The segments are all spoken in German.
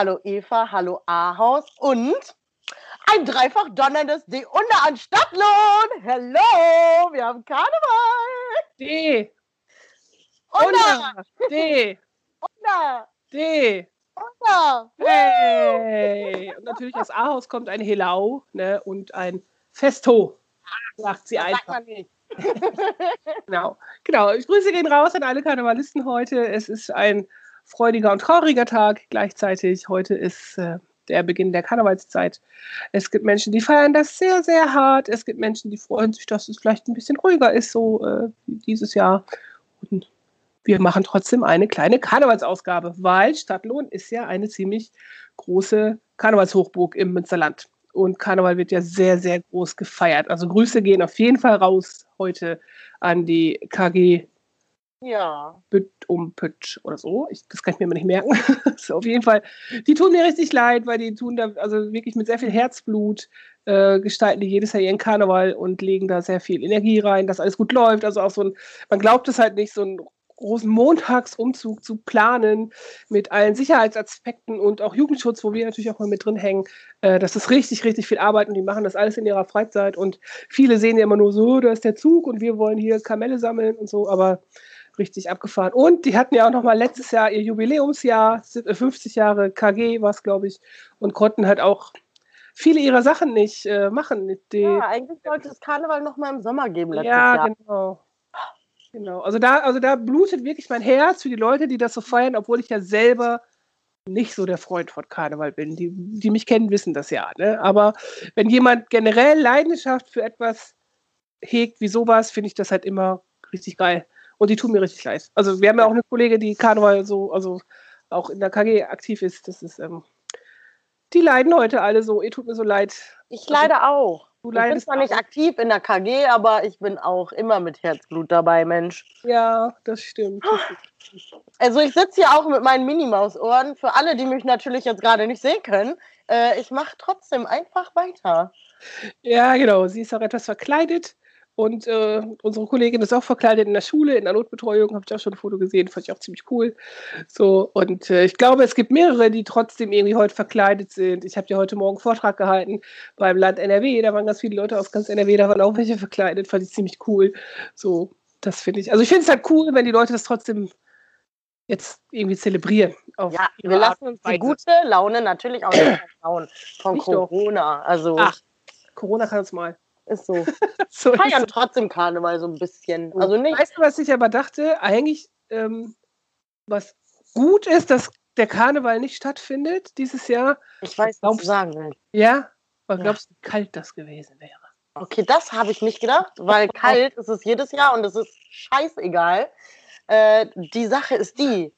Hallo Eva, hallo Ahaus und ein dreifach donnerndes D unter an Stadtlohn. Hello, wir haben Karneval. D. Unter, D. unter, D. unter. Hey. Und natürlich aus Ahaus kommt ein Helau ne, und ein Festo, sagt sie Das sagt einfach. man nicht. Genau. genau. Ich grüße gehen raus an alle Karnevalisten heute. Es ist ein freudiger und trauriger Tag gleichzeitig. Heute ist äh, der Beginn der Karnevalszeit. Es gibt Menschen, die feiern das sehr, sehr hart. Es gibt Menschen, die freuen sich, dass es vielleicht ein bisschen ruhiger ist, so äh, dieses Jahr. Und wir machen trotzdem eine kleine Karnevalsausgabe, weil Stadtlohn ist ja eine ziemlich große Karnevalshochburg im Münsterland. Und Karneval wird ja sehr, sehr groß gefeiert. Also Grüße gehen auf jeden Fall raus heute an die KG Ja. Bütt um Pütsch oder so. Ich, das kann ich mir immer nicht merken. so, auf jeden Fall. Die tun mir richtig leid, weil die tun da also wirklich mit sehr viel Herzblut äh, gestalten die jedes Jahr ihren Karneval und legen da sehr viel Energie rein, dass alles gut läuft. Also auch so ein, man glaubt es halt nicht, so einen großen Montagsumzug zu planen mit allen Sicherheitsaspekten und auch Jugendschutz, wo wir natürlich auch mal mit drin hängen. Äh, das ist richtig, richtig viel Arbeit und die machen das alles in ihrer Freizeit und viele sehen ja immer nur so, da ist der Zug und wir wollen hier Kamelle sammeln und so, aber richtig abgefahren. Und die hatten ja auch noch mal letztes Jahr ihr Jubiläumsjahr, 50 Jahre KG war es, glaube ich, und konnten halt auch viele ihrer Sachen nicht äh, machen. Die, ja, eigentlich sollte es Karneval noch mal im Sommer geben letztes ja, Jahr. genau. Genau. Also da, also da blutet wirklich mein Herz für die Leute, die das so feiern, obwohl ich ja selber nicht so der Freund von Karneval bin. Die, die mich kennen, wissen das ja. Ne? Aber wenn jemand generell Leidenschaft für etwas hegt wie sowas, finde ich das halt immer richtig geil. Und die tun mir richtig leid. Also wir haben ja auch eine Kollegin, die Karneval so, also auch in der KG aktiv ist. Das ist, ähm, die leiden heute alle so. Ihr tut mir so leid. Ich leide auch. Du Ich bin leidest zwar nicht aktiv in der KG, aber ich bin auch immer mit Herzblut dabei, Mensch. Ja, das stimmt. Also ich sitze hier auch mit meinen Minimaus-Ohren. Für alle, die mich natürlich jetzt gerade nicht sehen können, äh, ich mache trotzdem einfach weiter. Ja, genau. Sie ist auch etwas verkleidet. Und äh, unsere Kollegin ist auch verkleidet in der Schule, in der Notbetreuung, habe ich auch schon ein Foto gesehen, fand ich auch ziemlich cool. So, und äh, ich glaube, es gibt mehrere, die trotzdem irgendwie heute verkleidet sind. Ich habe ja heute Morgen einen Vortrag gehalten beim Land NRW, da waren ganz viele Leute aus ganz NRW, da waren auch welche verkleidet, fand ich ziemlich cool. So, das finde ich. Also ich finde es halt cool, wenn die Leute das trotzdem jetzt irgendwie zelebrieren. Ja, wir lassen uns die gute Laune natürlich auch nicht versauen von. Corona. Also Ach, Corona kann uns mal. Ist so. So ist Feiern es. trotzdem Karneval so ein bisschen. Also nicht. Weißt du, was ich aber dachte? Eigentlich, ähm, was gut ist, dass der Karneval nicht stattfindet dieses Jahr. Ich weiß, was glaubst- du sagen willst. Ja, weil Ja. glaubst du, wie kalt das gewesen wäre? Okay, das habe ich nicht gedacht, weil kalt ist es jedes Jahr und es ist scheißegal. Äh, die Sache ist die,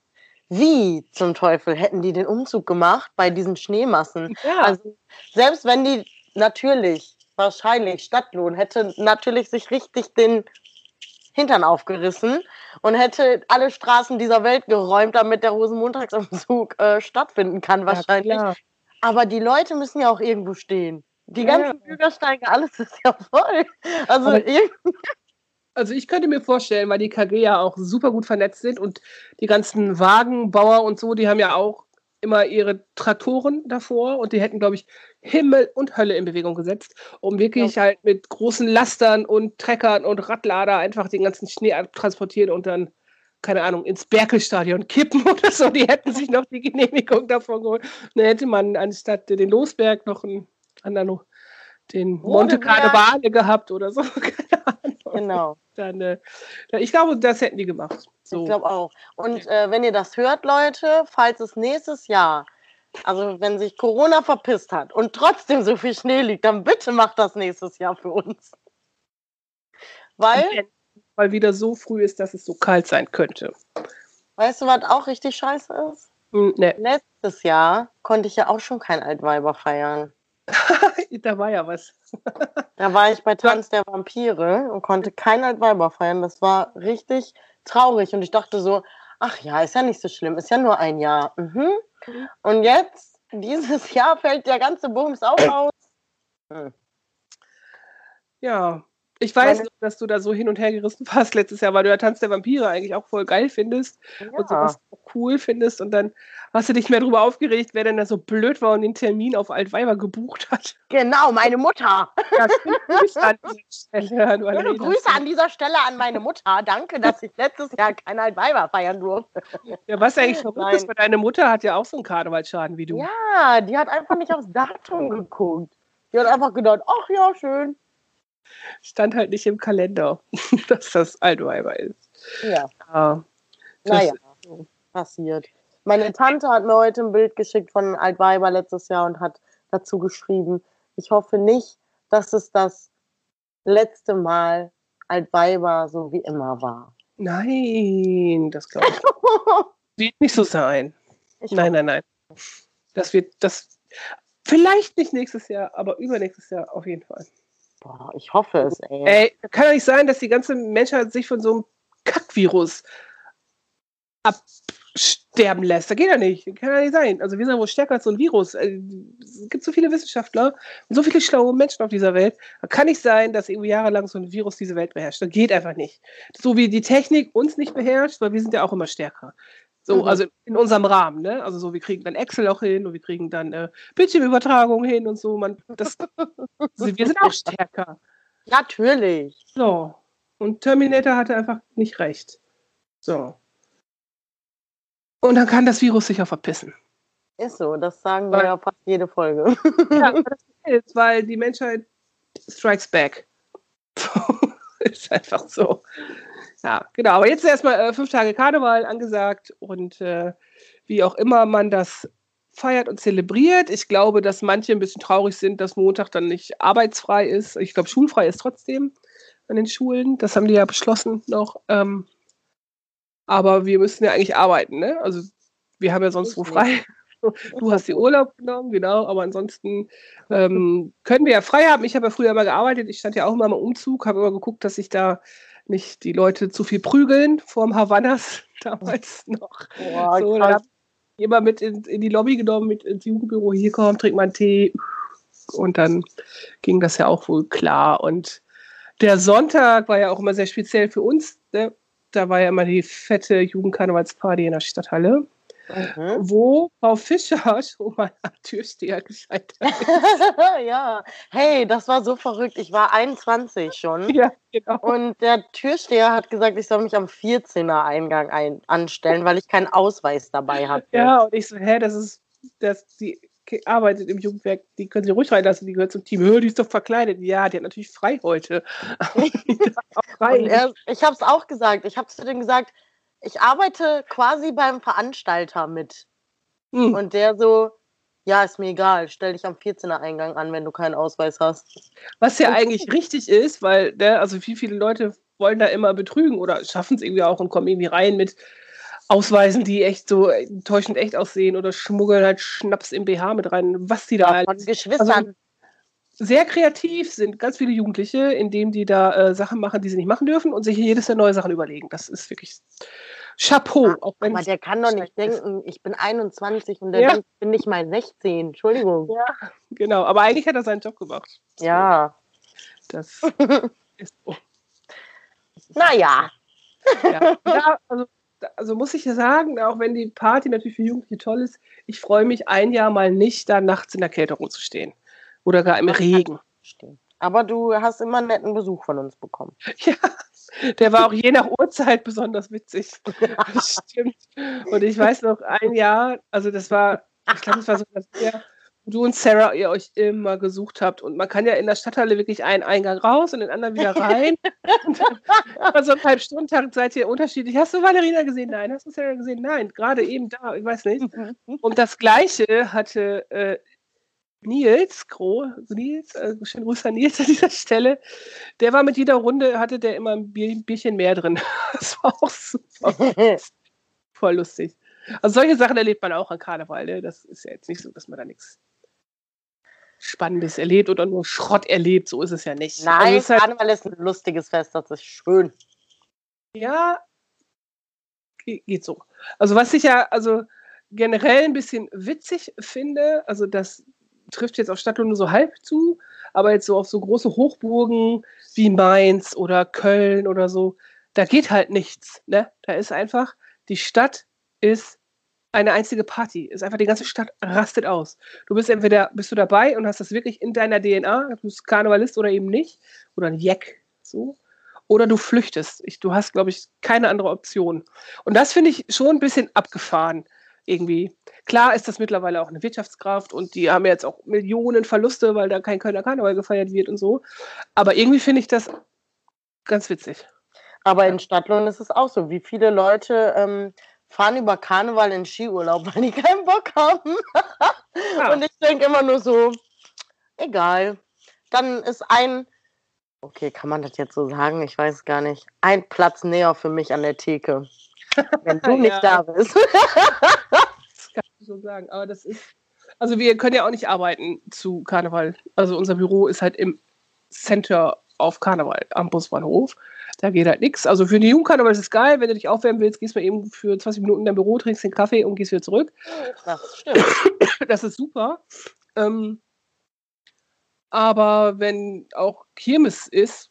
wie zum Teufel hätten die den Umzug gemacht bei diesen Schneemassen? Ja, Also selbst wenn die natürlich, wahrscheinlich Stadtlohn hätte natürlich sich richtig den Hintern aufgerissen und hätte alle Straßen dieser Welt geräumt, damit der Rosenmontagsumzug äh, stattfinden kann wahrscheinlich. Ja. Aber die Leute müssen ja auch irgendwo stehen. Die Ja, ganzen Bürgersteige, alles ist ja voll. Also Also ich könnte mir vorstellen, weil die KG ja auch super gut vernetzt sind und die ganzen Wagenbauer und so, die haben ja auch immer ihre Traktoren davor und die hätten, glaube ich, Himmel und Hölle in Bewegung gesetzt, um wirklich halt mit großen Lastern und Treckern und Radlader einfach den ganzen Schnee transportieren und dann, keine Ahnung, ins Berkelstadion kippen oder so. Die hätten sich noch die Genehmigung davon geholt. Dann hätte man anstatt den Losberg noch einen anderen, den Monte. Carnevale gehabt oder so. Keine Ahnung genau. dann, äh, ich glaube, das hätten die gemacht. So. Ich glaube auch. Und äh, wenn ihr das hört, Leute, falls es nächstes Jahr, also wenn sich Corona verpisst hat und trotzdem so viel Schnee liegt, dann bitte macht das nächstes Jahr für uns. Weil, Weil wieder so früh ist, dass es so kalt sein könnte. weißt du, was auch richtig scheiße ist? Hm, ne, Letztes Jahr konnte ich ja auch schon kein Altweiber feiern. da war ja was. Da war ich bei Tanz der Vampire und konnte kein Altweiber feiern. Das war richtig traurig. Und ich dachte so, Ach ja, ist ja nicht so schlimm. Ist ja nur ein Jahr. Mhm. Und jetzt, dieses Jahr fällt der ganze Bums auch aus. Hm. Ja, ich weiß Meine- noch, dass du da so hin und her gerissen warst letztes Jahr, weil du ja Tanz der Vampire eigentlich auch voll geil findest und Ja. sowas auch cool findest. Und dann hast du dich mehr darüber aufgeregt, wer denn da so blöd war und den Termin auf Altweiber gebucht hat. Genau, meine Mutter. Ja, Grüße an dieser Stelle. Du Schöne. Grüße an dieser Stelle an meine Mutter. Danke, dass ich letztes Jahr kein Altweiber feiern durfte. Ja, was eigentlich verrückt ist, weil deine Mutter hat ja auch so einen Karnevalsschaden wie du. Ja, die hat einfach nicht aufs Datum geguckt. Die hat einfach gedacht, ach ja, schön. Stand halt nicht im Kalender, dass das Altweiber ist. Ja, Ja. Das- naja, passiert. Meine Tante hat mir heute ein Bild geschickt von Altweiber letztes Jahr und hat dazu geschrieben, ich hoffe nicht, dass es das letzte Mal Altweiber so wie immer war. Nein, das glaube ich wird nicht so sein. Ich Nein, nein, nein. Das wird das vielleicht nicht nächstes Jahr, aber übernächstes Jahr auf jeden Fall. Boah, ich hoffe es, ey. Ey, kann doch nicht sein, dass die ganze Menschheit sich von so einem Kackvirus absterben lässt. Das geht ja nicht. Kann ja nicht sein. Also wir sind ja wohl stärker als so ein Virus. Äh, Es gibt so viele Wissenschaftler und so viele schlaue Menschen auf dieser Welt. Da kann nicht sein, dass irgendwie jahrelang so ein Virus diese Welt beherrscht. Das geht einfach nicht. So wie die Technik uns nicht beherrscht, weil wir sind ja auch immer stärker. So, Mhm. also in unserem Rahmen, ne? Also so, wir kriegen dann Excel auch hin und wir kriegen dann äh, Bildschirmübertragung hin und so. Man, das, also wir sind auch stärker. Natürlich. So. Und Terminator hatte einfach nicht recht. So. Und dann kann das Virus sich auch verpissen. Ist so, das sagen wir Weil- ja fast jede Folge. Ja, aber das ist, weil die Menschheit strikes back. ist einfach so. Ja, genau. Aber jetzt erstmal äh, fünf Tage Karneval angesagt und äh, wie auch immer man das feiert und zelebriert. Ich glaube, dass manche ein bisschen traurig sind, dass Montag dann nicht arbeitsfrei ist. Ich glaube, schulfrei ist trotzdem an den Schulen. Das haben die ja beschlossen noch. Ähm, aber wir müssen ja eigentlich arbeiten, ne? Also wir haben ja sonst Ich wo frei. Du hast dir Urlaub genommen, genau, aber ansonsten ähm, können wir ja frei haben. Ich habe ja früher immer gearbeitet, ich stand ja auch immer im Umzug, habe immer geguckt, dass sich da nicht die Leute zu viel prügeln, vorm Havannas damals noch. Boah, so, dann habe ich immer mit in, in die Lobby genommen, mit ins Jugendbüro, hier komm, trink mal einen Tee. Und dann ging das ja auch wohl klar. Und der Sonntag war ja auch immer sehr speziell für uns. Ne? Da war ja immer die fette Jugendkarnevalsparty in der Stadthalle, Mhm. wo Frau Fischer schon mal am Türsteher gescheitert ist. ja, hey, das war so verrückt. Ich war 21 schon. ja, genau. Und der Türsteher hat gesagt, ich soll mich am 14er Eingang ein anstellen, weil ich keinen Ausweis dabei hatte. Ja, und ich so, hä, das ist, das, die arbeitet im Jugendwerk, die können sie ruhig reinlassen, die gehört zum Team. Hör, die ist doch verkleidet. Ja, die hat natürlich frei heute. Ich habe es auch gesagt. Ich habe zu dem gesagt, ich arbeite quasi beim Veranstalter mit. Hm. Und der so, ja, ist mir egal, stell dich am 14er Eingang an, wenn du keinen Ausweis hast. Was ja eigentlich richtig ist, weil, ne, also wie viele Leute wollen da immer betrügen oder schaffen es irgendwie auch und kommen irgendwie rein mit Ausweisen, die echt so enttäuschend echt aussehen oder schmuggeln halt Schnaps im BH mit rein, was die da Ja, von halt Geschwistern. sehr kreativ sind, ganz viele Jugendliche, indem die da äh, Sachen machen, die sie nicht machen dürfen und sich jedes Jahr neue Sachen überlegen. Das ist wirklich Chapeau. Auch wenn aber der kann doch nicht denken, ich bin 21 und der Ja. denkt, ich bin nicht mal 16. Entschuldigung. Ja, genau. Aber eigentlich hat er seinen Job gemacht. Ja. Das ist so. Naja. Ja, ja also, also muss ich ja sagen, auch wenn die Party natürlich für Jugendliche toll ist, ich freue mich ein Jahr mal nicht, da nachts in der Kälte rumzustehen. Oder gar im Regen. Aber du hast immer einen netten Besuch von uns bekommen. Ja, der war auch je nach Uhrzeit besonders witzig. Das stimmt. Und ich weiß noch, ein Jahr, also das war, ich glaube, es war so das Jahr, wo du und Sarah ihr euch immer gesucht habt. Und man kann ja in der Stadthalle wirklich einen Eingang raus und den anderen wieder rein. und so ein halb Stundentag seid ihr unterschiedlich. Hast du Valerina gesehen? Nein. Hast du Sarah gesehen? Nein. Gerade eben da, ich weiß nicht. Und das Gleiche hatte äh, Nils Groh, Nils, äh, schönen Gruß an Nils an dieser Stelle. Der war mit jeder Runde, hatte der immer ein Bier, Bierchen mehr drin. Das war auch super, voll lustig. Also solche Sachen erlebt man auch an Karneval. Ne? Das ist ja jetzt nicht so, dass man da nichts Spannendes erlebt oder nur Schrott erlebt. So ist es ja nicht. Also Nein, es ist halt, Karneval ist ein lustiges Fest, das ist schön. ja, Ge geht so. Also was ich ja, also generell ein bisschen witzig finde, also das trifft jetzt auf Stadtlohn nur so halb zu, aber jetzt so auf so große Hochburgen wie Mainz oder Köln oder so, da geht halt nichts. Ne? Da ist einfach, die Stadt ist eine einzige Party. Ist einfach die ganze Stadt rastet aus. Du bist entweder bist du dabei und hast das wirklich in deiner DNA, du bist Karnevalist oder eben nicht, oder ein Jack, so. Oder du flüchtest. Ich, du hast, glaube ich, keine andere Option. Und das finde ich schon ein bisschen abgefahren irgendwie. Klar ist das mittlerweile auch eine Wirtschaftskraft und die haben jetzt auch Millionen Verluste, weil da kein Kölner Karneval gefeiert wird und so. Aber irgendwie finde ich das ganz witzig. Aber in Stadtlohn ist es auch so. Wie viele Leute ähm, fahren über Karneval in Skiurlaub, weil die keinen Bock haben. Ja. Und ich denke immer nur so, egal. Dann ist ein, okay, kann man das jetzt so sagen? Ich weiß es gar nicht. Ein Platz näher für mich an der Theke. Wenn du nicht Ja. da bist. Das kann ich so sagen. Aber das ist. Also wir können ja auch nicht arbeiten zu Karneval. Also unser Büro ist halt im Center auf Karneval am Busbahnhof. Da geht halt nichts. Also für den Jugendkarneval ist es geil. Wenn du dich aufwärmen willst, gehst du mal eben für 20 Minuten in dein Büro, trinkst den Kaffee und gehst wieder zurück. Das stimmt. Das ist super. Ähm, aber wenn auch Kirmes ist,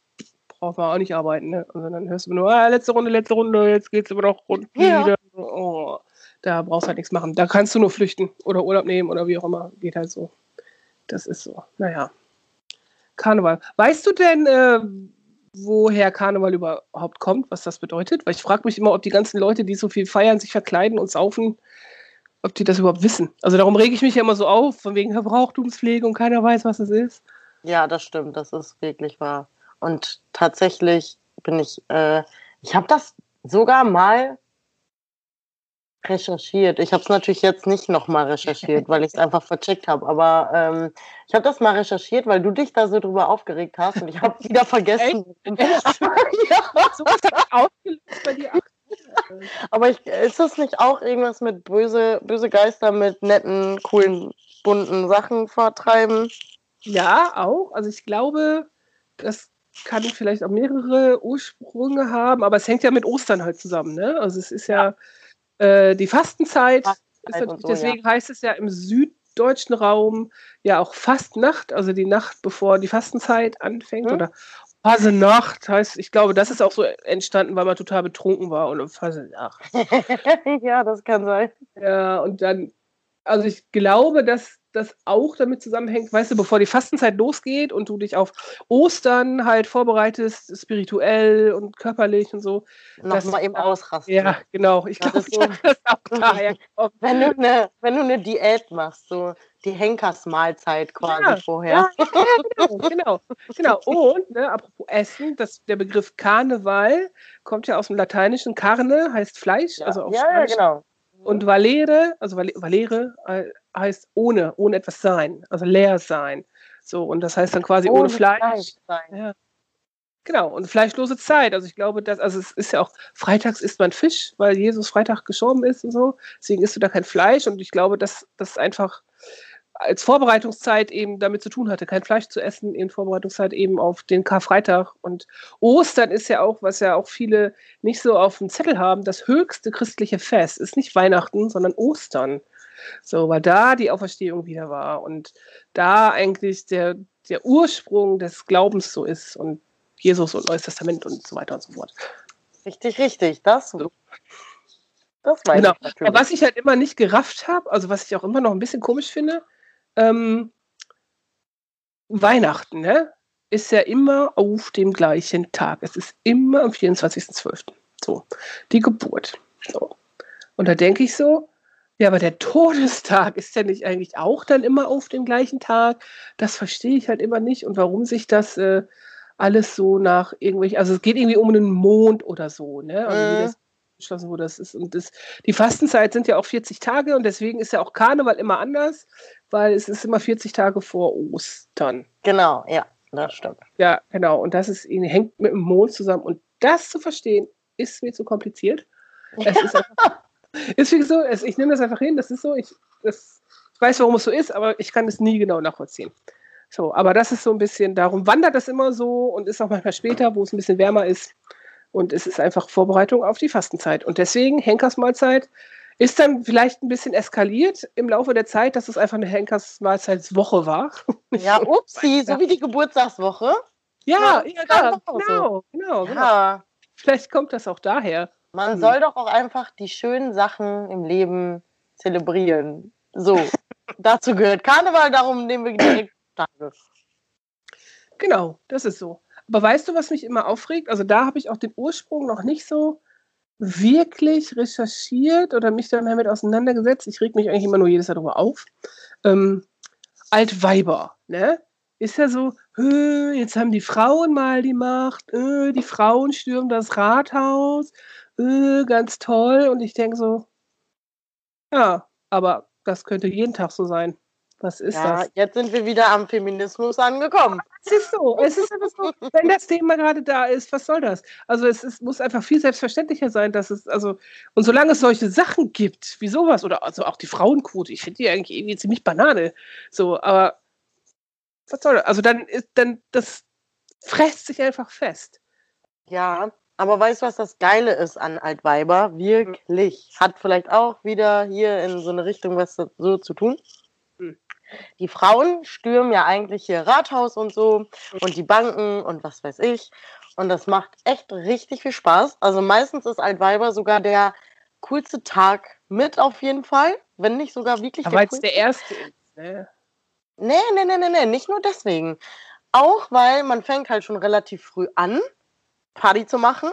braucht man auch nicht arbeiten. Ne? Also dann hörst du nur, ah, letzte Runde, letzte Runde, jetzt geht's aber noch rund Ja. wieder. Oh, da brauchst du halt nichts machen. Da kannst du nur flüchten oder Urlaub nehmen oder wie auch immer. Geht halt so. Das ist so. Naja. Karneval. Weißt du denn, äh, woher Karneval überhaupt kommt, was das bedeutet? Weil ich frage mich immer, ob die ganzen Leute, die so viel feiern, sich verkleiden und saufen, ob die das überhaupt wissen. Also darum rege ich mich ja immer so auf, von wegen Verbrauchtumspflege und keiner weiß, was es ist. Ja, das stimmt. Das ist wirklich wahr. Und tatsächlich bin ich, äh, ich habe das sogar mal recherchiert. Ich habe es natürlich jetzt nicht nochmal recherchiert, weil ich es einfach vercheckt habe. Aber ähm, ich habe das mal recherchiert, weil du dich da so drüber aufgeregt hast und ich habe wieder vergessen. ja, aber ich, ist das nicht auch irgendwas mit böse, böse Geister mit netten, coolen, bunten Sachen vertreiben? Ja, auch. Also ich glaube, das kann vielleicht auch mehrere Ursprünge haben, aber es hängt ja mit Ostern halt zusammen. Ne? Also es ist ja, äh, die Fastenzeit. Fastenzeit so, deswegen heißt es ja im süddeutschen Raum ja auch Fastnacht, also die Nacht, bevor die Fastenzeit anfängt. Mhm. Oder Fasenacht heißt, ich glaube, das ist auch so entstanden, weil man total betrunken war und Fasenacht. ja, das kann sein. Ja, und dann, also ich glaube, dass das auch damit zusammenhängt, weißt du, bevor die Fastenzeit losgeht und du dich auf Ostern halt vorbereitest, spirituell und körperlich und so. Nochmal eben ausrasten. Ja, genau. Ich Das glaube, ist so- das auch daher kommt. Wenn du eine, wenn du eine Diät machst, so die Henkersmahlzeit quasi Ja, vorher. Ja, ja, genau, genau, genau. Und, ne, apropos Essen, das, der Begriff Karneval kommt ja aus dem Lateinischen. Carne heißt Fleisch, Ja, also auf ja, ja, Spanisch. genau. Und Valere, also Vale- Valere äh, heißt ohne, ohne etwas sein, also leer sein. So, und das heißt dann quasi ohne, Fleisch. sein. Ja. Genau, und fleischlose Zeit. Also ich glaube, dass, also es ist ja auch, freitags isst man Fisch, weil Jesus Freitag gestorben ist und so. Deswegen isst du da kein Fleisch. Und ich glaube, dass das einfach als Vorbereitungszeit eben damit zu tun hatte, kein Fleisch zu essen, in Vorbereitungszeit eben auf den Karfreitag. Und Ostern ist ja auch, was ja auch viele nicht so auf dem Zettel haben, das höchste christliche Fest. Ist nicht Weihnachten, sondern Ostern. So, weil da die Auferstehung wieder war und da eigentlich der, der Ursprung des Glaubens so ist und Jesus und Neues Testament und so weiter und so fort. Richtig, richtig. Das, So. das weiß Genau. ich natürlich. Aber was ich halt immer nicht gerafft habe, also was ich auch immer noch ein bisschen komisch finde, ähm, Weihnachten, ne? Ist ja immer auf dem gleichen Tag. Es ist immer am 24.12. So, die Geburt. So. Und da denke ich so, ja, aber der Todestag ist ja nicht eigentlich auch dann immer auf dem gleichen Tag. Das verstehe ich halt immer nicht. Und warum sich das äh, alles so nach irgendwelchen, also es geht irgendwie um einen Mond oder so, ne? Also wie Mhm. das beschlossen wurde, das ist. Und das, die Fastenzeit sind ja auch 40 Tage und deswegen ist ja auch Karneval immer anders, weil es ist immer 40 Tage vor Ostern. Genau, ja, das stimmt. Ja, genau. Und das ist, hängt mit dem Mond zusammen. Und das zu verstehen, ist mir zu kompliziert. Es ist einfach, ist wie so, ich nehme das einfach hin, das ist so, ich, das, ich weiß, warum es so ist, aber ich kann es nie genau nachvollziehen. So, aber das ist so ein bisschen, darum wandert das immer so und ist auch manchmal später, wo es ein bisschen wärmer ist. Und es ist einfach Vorbereitung auf die Fastenzeit. Und deswegen Henkersmahlzeit ist dann vielleicht ein bisschen eskaliert im Laufe der Zeit, dass es einfach eine Henkersmahlzeitswoche war. Ja, upsi, so wie die Geburtstagswoche. Ja, Ja, ja, genau, genau, genau. Ja, Vielleicht kommt das auch daher. Man Hm. soll doch auch einfach die schönen Sachen im Leben zelebrieren. So, dazu gehört Karneval, darum nehmen wir direkt Tage. Genau, das ist so. Aber weißt du, was mich immer aufregt? Also da habe ich auch den Ursprung noch nicht so wirklich recherchiert oder mich damit auseinandergesetzt. Ich reg mich eigentlich immer nur jedes Jahr darüber auf. Ähm, Altweiber, ne? Ist ja so, "Hö, jetzt haben die Frauen mal die Macht, äh, die Frauen stürmen das Rathaus, äh, ganz toll. Und ich denke so, ja, aber das könnte jeden Tag so sein. Was ist Ja, das? jetzt sind wir wieder am Feminismus angekommen. Es ist so. Es ist so, wenn das Thema gerade da ist, was soll das? Also es ist, muss einfach viel selbstverständlicher sein, dass es, also, und solange es solche Sachen gibt, wie sowas, oder also auch die Frauenquote, ich finde die eigentlich irgendwie ziemlich Banane. So, aber was soll das? Also dann ist, dann, das fräst sich einfach fest. Ja, aber weißt du, was das Geile ist an Altweiber? Wirklich. Hat vielleicht auch wieder hier in so eine Richtung was so- zu tun. Hm. Die Frauen stürmen ja eigentlich hier Rathaus und so und die Banken und was weiß ich. Und das macht echt richtig viel Spaß. Also meistens ist Altweiber sogar der coolste Tag mit auf jeden Fall. Wenn nicht sogar wirklich Aber jetzt coolste. der erste ist, ne? Nee, nee, nee, nee, nee, nicht nur deswegen. Auch weil man fängt halt schon relativ früh an, Party zu machen.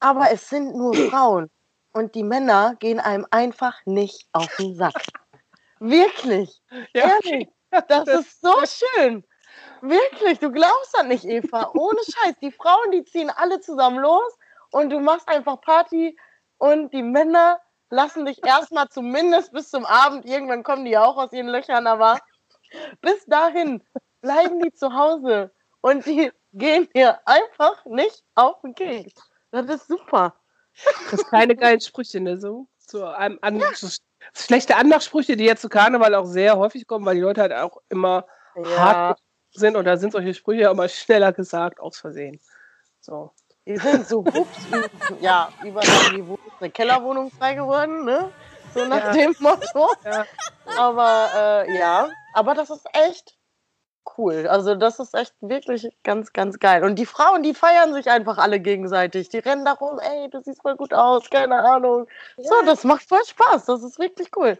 Aber es sind nur Frauen. Und die Männer gehen einem einfach nicht auf den Sack. Wirklich. Ja, Ehrlich. Das ist so schön. Wirklich, du glaubst das nicht, Eva. Ohne Scheiß. Die Frauen, die ziehen alle zusammen los und du machst einfach Party und die Männer lassen dich erstmal zumindest bis zum Abend, irgendwann kommen die ja auch aus ihren Löchern, aber bis dahin bleiben die zu Hause und die gehen dir einfach nicht auf den Keks. Das ist super. Das sind keine geilen Sprüche, ne? So, so, an, an, so schlechte Anmachsprüche, die jetzt zu Karneval auch sehr häufig kommen, weil die Leute halt auch immer Ja, hart sind und da sind solche Sprüche ja immer schneller gesagt, aus Versehen. So. die sind so hups, ja, über eine Kellerwohnung frei geworden, ne? So nach Ja. dem Motto. Ja. Aber äh, ja, aber das ist echt cool. Also das ist echt wirklich ganz, ganz geil. Und die Frauen, die feiern sich einfach alle gegenseitig. Die rennen da rum, ey, du siehst voll gut aus, keine Ahnung. So, das macht voll Spaß. Das ist wirklich cool.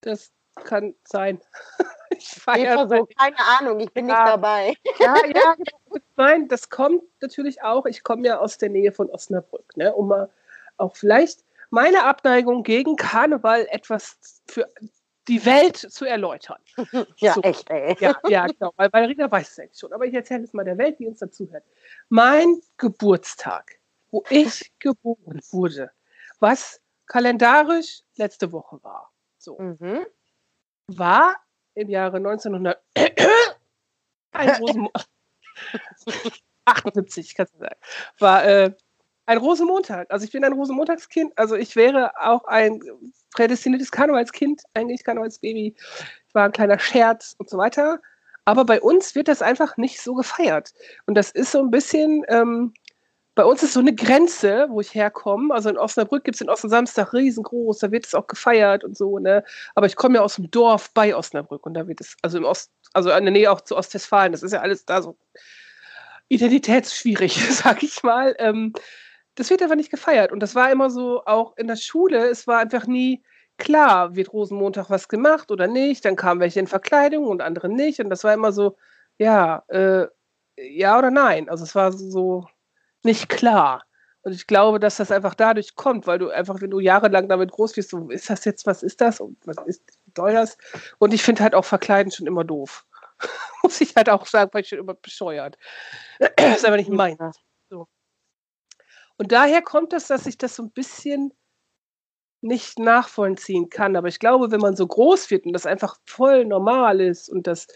Das kann sein. Ich feiere so, keine Ahnung, ich bin Ja. nicht dabei. Ja, ja, genau. Nein, das kommt natürlich auch. Ich komme ja aus der Nähe von Osnabrück, ne, um mal auch vielleicht meine Abneigung gegen Karneval etwas für die Welt zu erläutern. Ja, So. echt, ey. Ja, ja, genau. Weil Marina weiß es eigentlich schon. Aber ich erzähle es mal der Welt, die uns dazuhört. Mein Geburtstag, wo ich geboren wurde, was kalendarisch letzte Woche war, so, Mhm. war im Jahre 1900 ein Rosenmo 78, kannst du sagen, war äh, ein Rosenmontag. Also ich bin ein Rosenmontagskind. Also ich wäre auch ein prädestiniertes Karnevalskind, eigentlich Karnevalsbaby. Ich war ein kleiner Scherz und so weiter. Aber bei uns wird das einfach nicht so gefeiert. Und das ist so ein bisschen, ähm, bei uns ist so eine Grenze, wo ich herkomme. Also in Osnabrück gibt es den Ostensamstag riesengroß, da wird es auch gefeiert und so, ne? Aber ich komme ja aus dem Dorf bei Osnabrück und da wird es, also im Ost, also in der Nähe auch zu Ostwestfalen, das ist ja alles da so identitätsschwierig, sag ich mal. Ähm, das wird einfach nicht gefeiert. Und das war immer so, auch in der Schule, es war einfach nie klar, wird Rosenmontag was gemacht oder nicht. Dann kamen welche in Verkleidung und andere nicht. Und das war immer so, ja, äh, ja oder nein. Also es war so nicht klar. Und ich glaube, dass das einfach dadurch kommt, weil du einfach, wenn du jahrelang damit groß wirst, so, ist das jetzt, was ist das und was ist, das? Und ich finde halt auch Verkleiden schon immer doof. Muss ich halt auch sagen, weil ich schon immer bescheuert. ist aber nicht mein. Und daher kommt es, dass ich das so ein bisschen nicht nachvollziehen kann. Aber ich glaube, wenn man so groß wird und das einfach voll normal ist und das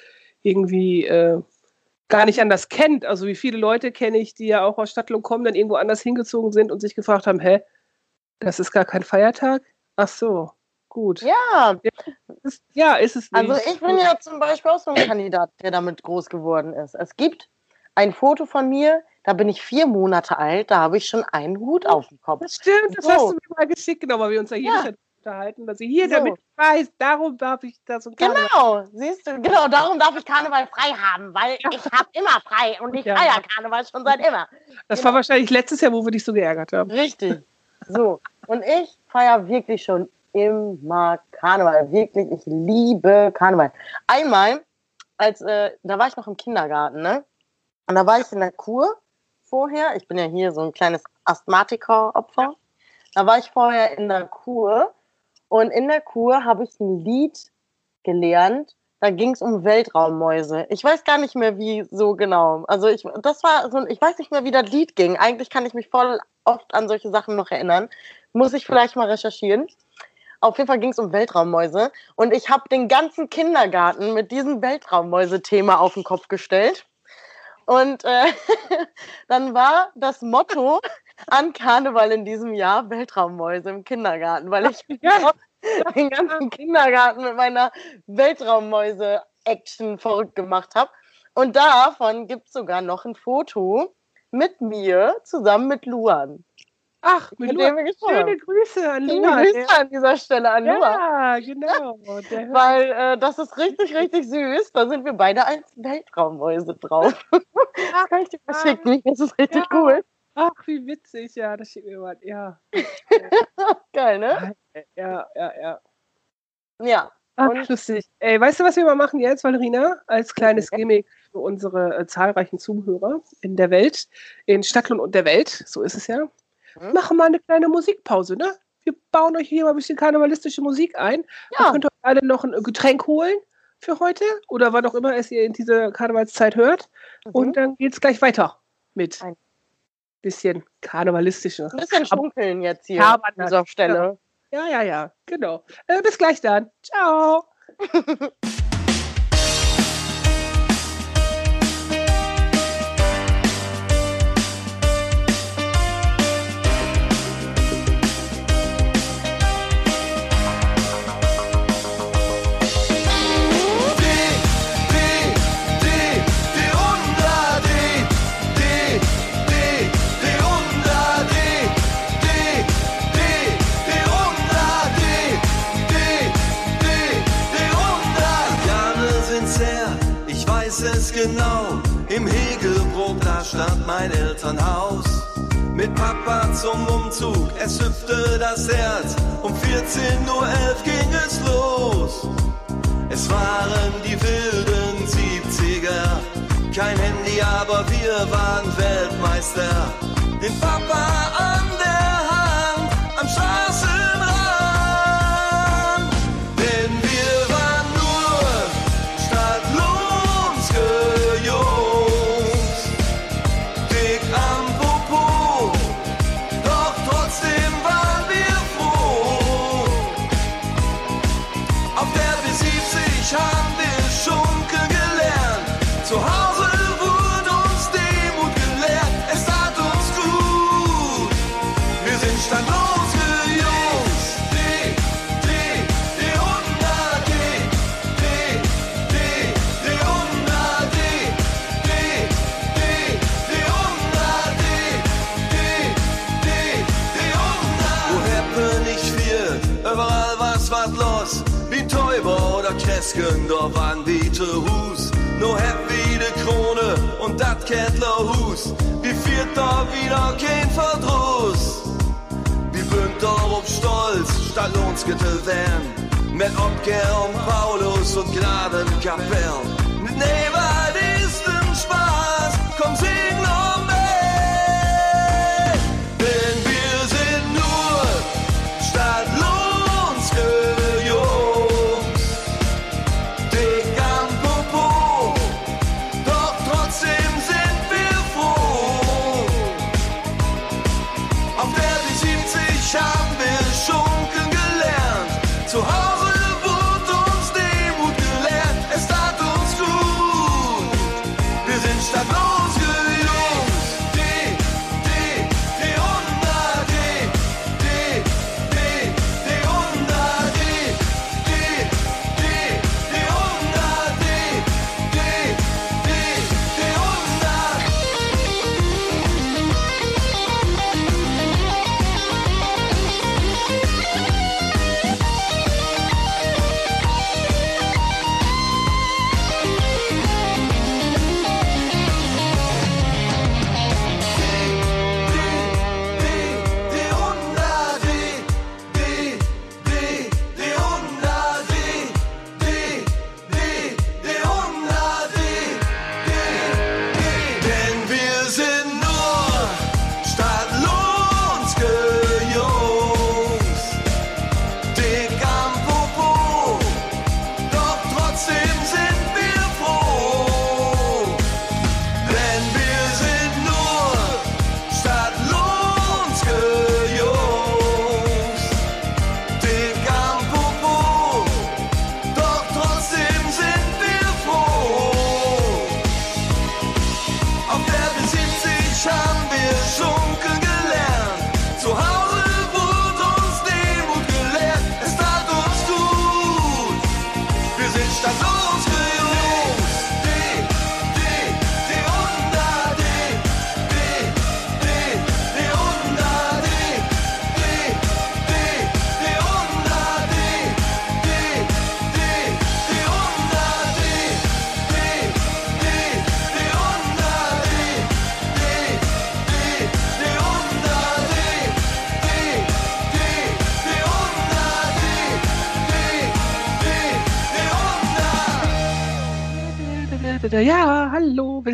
irgendwie äh, gar nicht anders kennt, also wie viele Leute kenne ich, die ja auch aus Stadtlohn kommen, dann irgendwo anders hingezogen sind und sich gefragt haben, hä, das ist gar kein Feiertag? Ach so, gut. Ja, Ist, ja, ist es nicht. also ich bin ja zum Beispiel auch so ein Kandidat, der damit groß geworden ist. Es gibt ein Foto von mir da bin ich vier Monate alt, da habe ich schon einen Hut auf dem Kopf. Das stimmt, das So. hast du mir mal geschickt, genau, weil wir uns ja jedes Ja. Unterhalten, dass ich hier So. damit weiß, darum darf ich das und Karneval. Genau, siehst du, genau, darum darf ich Karneval frei haben, weil ich habe immer frei und ich Ja. feiere Karneval schon seit immer. Das Genau. war wahrscheinlich letztes Jahr, wo wir dich so geärgert haben. Richtig. So, und ich feiere wirklich schon immer Karneval. Wirklich, ich liebe Karneval. Einmal, als, äh, da war ich noch im Kindergarten, ne? Und da war ich in der Kur vorher. Ich bin ja hier so ein kleines Asthmatiker-Opfer. Da war ich vorher in der Kur. Und in der Kur habe ich ein Lied gelernt. Da ging es um Weltraummäuse. Ich weiß gar nicht mehr, wie so genau. Also ich, das war so, ein- ich weiß nicht mehr, wie das Lied ging. Eigentlich kann ich mich voll oft an solche Sachen noch erinnern. Muss ich vielleicht mal recherchieren. Auf jeden Fall ging es um Weltraummäuse. Und ich habe den ganzen Kindergarten mit diesem Weltraummäuse-Thema auf den Kopf gestellt. Und äh, dann war das Motto an Karneval in diesem Jahr Weltraummäuse im Kindergarten, weil ich den ganzen Kindergarten mit meiner Weltraummäuse-Action verrückt gemacht habe. Und davon gibt es sogar noch ein Foto mit mir zusammen mit Luan. Ach, mit haben. Schöne Grüße an Liebe Luan. Grüße an dieser Stelle an. Ja, genau. Der hört Weil äh, das ist richtig, richtig süß. Da sind wir beide als Weltraummäuse drauf. Das kann ich dir mal schicken. Das ist richtig Ja. cool. Ach, wie witzig, ja, das schickt mir jemand. Ja, Geil, ne? ja, ja, ja. Ja. Ach, Und- lustig. Ey, weißt du, was wir mal machen jetzt, Valerina? Als kleines Gimmick für unsere äh, zahlreichen Zuhörer in der Welt, in Stadtlohn und der Welt, so ist es ja. Mhm. Machen mal eine kleine Musikpause, ne? Wir bauen euch hier mal ein bisschen karnevalistische Musik ein. Ja, könnt ihr euch alle noch ein Getränk holen für heute oder wann auch immer es ihr in dieser Karnevalszeit hört. Und mhm. dann geht's gleich weiter mit Ein- bisschen karnevalistischen. ein bisschen schunkeln jetzt hier an dieser Stelle. Ja, ja, ja, genau. Äh, bis gleich dann. Ciao. Mit Papa zum Umzug, es hüpfte das Herz. Um 14.11 Uhr ging es los. Es waren die wilden 70er. Kein Handy, aber wir waren Weltmeister. Den Papa an der Hand, am Straßenrand. Stallonsgitte werden. Mit Obker und Paulus und Gnadenkapell.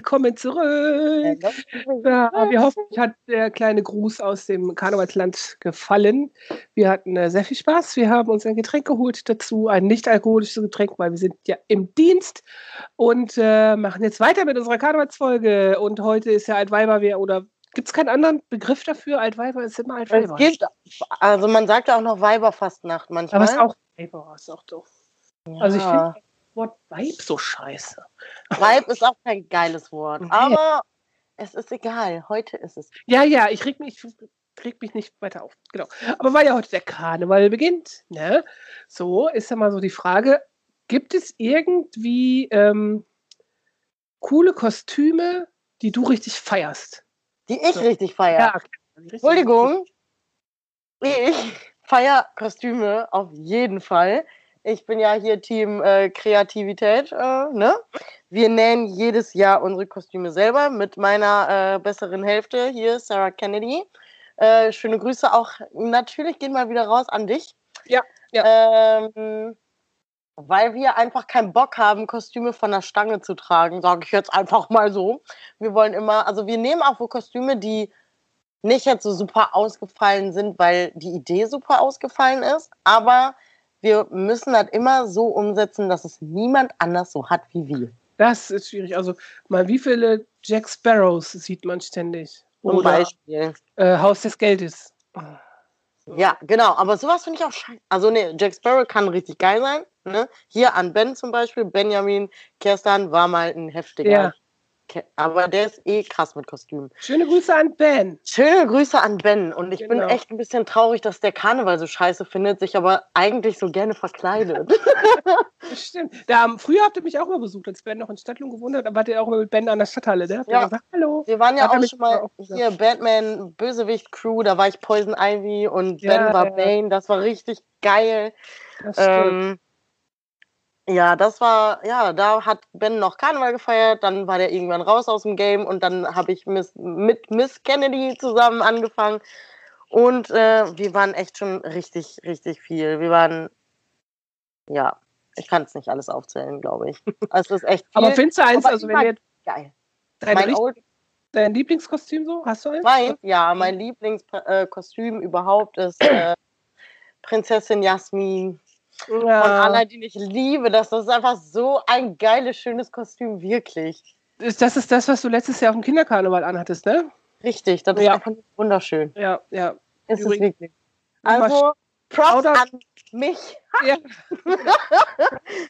Willkommen zurück. Ja, wir hoffen, euch hat der kleine Gruß aus dem Karnevalsland gefallen. Wir hatten äh, sehr viel Spaß. Wir haben uns ein Getränk geholt dazu, ein nicht alkoholisches Getränk, weil wir sind ja im Dienst und äh, machen jetzt weiter mit unserer Karnevalsfolge. Und heute ist ja Altweiber oder gibt es keinen anderen Begriff dafür? Altweiber ist immer Es Altweiber. gibt, also man sagt ja auch noch Weiberfastnacht manchmal. Aber es ist auch Weiber, ist auch doof. Also ich Ja. finde Wort Weib so scheiße. Weib ist auch kein geiles Wort. Nee. Aber es ist egal. Heute ist es. Ja, ja, ich reg mich, ich reg mich nicht weiter auf. Genau. Aber weil ja heute der Karneval beginnt, ne? So ist ja mal so die Frage: Gibt es irgendwie ähm, coole Kostüme, die du richtig feierst? Die ich So. richtig feiere. okay. Die richtig- Entschuldigung. Ich feiere Kostüme auf jeden Fall. Ich bin ja hier Team äh, Kreativität. Äh, ne? Wir nähen jedes Jahr unsere Kostüme selber mit meiner äh, besseren Hälfte hier, Sarah Kennedy. Äh, schöne Grüße auch. Natürlich gehen mal wieder raus an dich. Ja, Ähm, weil wir einfach keinen Bock haben, Kostüme von der Stange zu tragen, sage ich jetzt einfach mal so. Wir wollen immer, also wir nehmen auch wohl Kostüme, die nicht jetzt so super ausgefallen sind, weil die Idee super ausgefallen ist, aber wir müssen das immer so umsetzen, dass es niemand anders so hat wie wir. Das ist schwierig. Also, mal, wie viele Jack Sparrows sieht man ständig? Zum Beispiel. äh, Haus des Geldes. Ja, genau, aber sowas finde ich auch scheiße. Also, nee, Jack Sparrow kann richtig geil sein. Ne? Hier an Ben zum Beispiel, Benjamin Kerstan war mal ein heftiger. Ja. Aber der ist eh krass mit Kostümen. Schöne Grüße an Ben. Schöne Grüße an Ben. Und ich bin Genau. echt ein bisschen traurig, dass der Karneval so scheiße findet, sich aber eigentlich so gerne verkleidet. Stimmt. Da, früher habt ihr mich auch mal besucht, als Ben noch in Stadtlohn gewohnt hat. Da wart ihr auch mal mit Ben an der Stadthalle. Ne? Habt ihr Ja. gesagt, hallo. Wir waren ja Hat auch schon mal auch hier Batman Bösewicht Crew, da war ich Poison Ivy und Ja, Ben war ja. Bane, das war richtig geil. Das stimmt. Ähm, ja, das war, ja, da hat Ben noch Karneval gefeiert, dann war der irgendwann raus aus dem Game und dann habe ich Miss, mit Miss Kennedy zusammen angefangen und äh, wir waren echt schon richtig, richtig viel. Wir waren, ja, ich kann es nicht alles aufzählen, glaube ich. Es ist echt viel. Aber findest du eins, aber also wenn wir geil. dein, Old, dein Lieblingskostüm so, hast du eins? mein, ja, mein Lieblingskostüm überhaupt ist äh, Prinzessin Jasmin. Von Ja. Aladdin, ich liebe das. Das ist einfach so ein geiles, schönes Kostüm, wirklich. Das ist das, was du letztes Jahr auf dem Kinderkarneval anhattest, ne? Richtig, das ist Ja. einfach wunderschön. Ja, ja. Ist es Übrigens- wirklich. Also, Props an mich ja.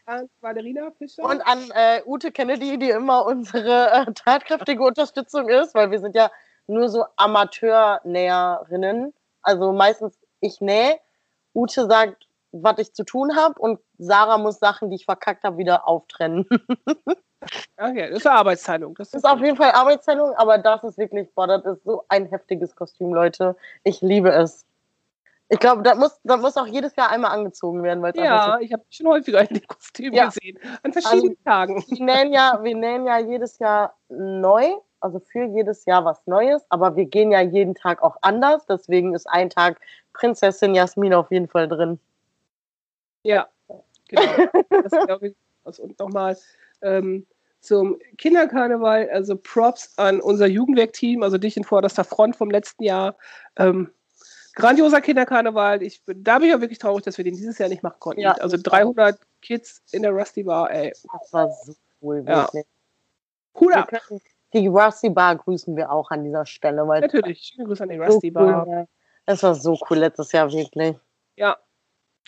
An Valerina Fischer. und an äh, Ute Kennedy, die immer unsere äh, tatkräftige Unterstützung ist, weil wir sind ja nur so Amateurnäherinnen. Also meistens ich nähe, Ute sagt, was ich zu tun habe und Sarah muss Sachen, die ich verkackt habe, wieder auftrennen. okay, das ist eine Arbeitsteilung. Das Das ist auf jeden Fall Arbeitsteilung, aber das ist wirklich, boah, das ist so ein heftiges Kostüm, Leute. Ich liebe es. Ich glaube, das muss, das muss auch jedes Jahr einmal angezogen werden, weil es einfach Ja, ich habe schon häufiger in dem Kostüm Ja. gesehen. An verschiedenen Tagen. so. Wir nähen, ja, wir nähen ja jedes Jahr neu, also für jedes Jahr was Neues, aber wir gehen ja jeden Tag auch anders. Deswegen ist ein Tag Prinzessin Jasmin auf jeden Fall drin. Ja, genau. Das glaube ich. aus. Und nochmal ähm, zum Kinderkarneval, also Props an unser Jugendwerkteam, also dich in vorderster Front vom letzten Jahr. Ähm, grandioser Kinderkarneval. Ich bin, da bin ich auch wirklich traurig, dass wir den dieses Jahr nicht machen konnten. Ja, also ich 300 Kids in der Rusty Bar, ey. Das war so cool, Ja. wirklich. Hut Wir ab. die Rusty Bar grüßen wir auch an dieser Stelle, weil Natürlich. Schöne Grüße an die so Rusty Bar. cool. Es war so cool letztes Jahr, wirklich. Ja.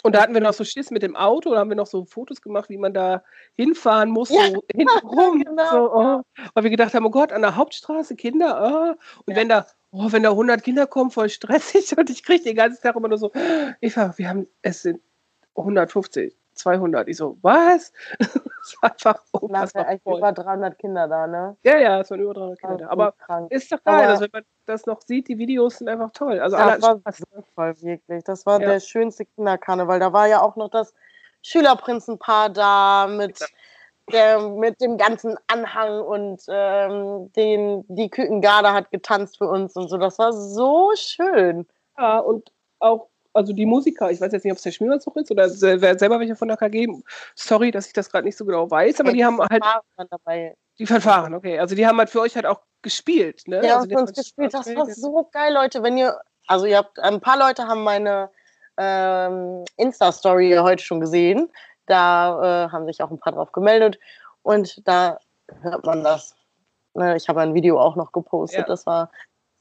Und da hatten wir noch so Schiss mit dem Auto, da haben wir noch so Fotos gemacht, wie man da hinfahren muss, Ja. so hinten rum. Genau. So, oh. Weil wir gedacht haben, oh Gott, an der Hauptstraße Kinder, oh. Und Ja. wenn da, oh, wenn da 100 Kinder kommen, voll stressig. Und ich kriege den ganzen Tag immer nur so, Eva, wir haben, es sind 150, 200. Ich so, was? Das war einfach Da unfassbar echt voll. über 300 Kinder da, ne? Ja, ja, es waren über 300 Kinder da. Aber krank. ist doch geil, also wenn man das noch sieht, die Videos sind einfach toll. Also Das war voll, wirklich. Das war Ja. der schönste Kinderkarneval. Da war ja auch noch das Schülerprinzenpaar da mit, der, mit dem ganzen Anhang und ähm, den, die Kükengarde hat getanzt für uns und so. Das war so schön. Ja, und auch Also die Musiker, ich weiß jetzt nicht, ob es der Schmieranzug ist oder selber welche von der KG. Sorry, dass ich das gerade nicht so genau weiß, aber die haben halt dabei. die Fanfaren, okay. Also die haben halt für euch halt auch gespielt, ne? Ja, also die uns haben gespielt. Das war so geil, Leute. Wenn ihr, also ihr habt, ein paar Leute haben meine ähm, Insta-Story heute schon gesehen. Da äh, haben sich auch ein paar drauf gemeldet. Und da hört man das. Ne, Ich habe ein Video auch noch gepostet. Ja. Das war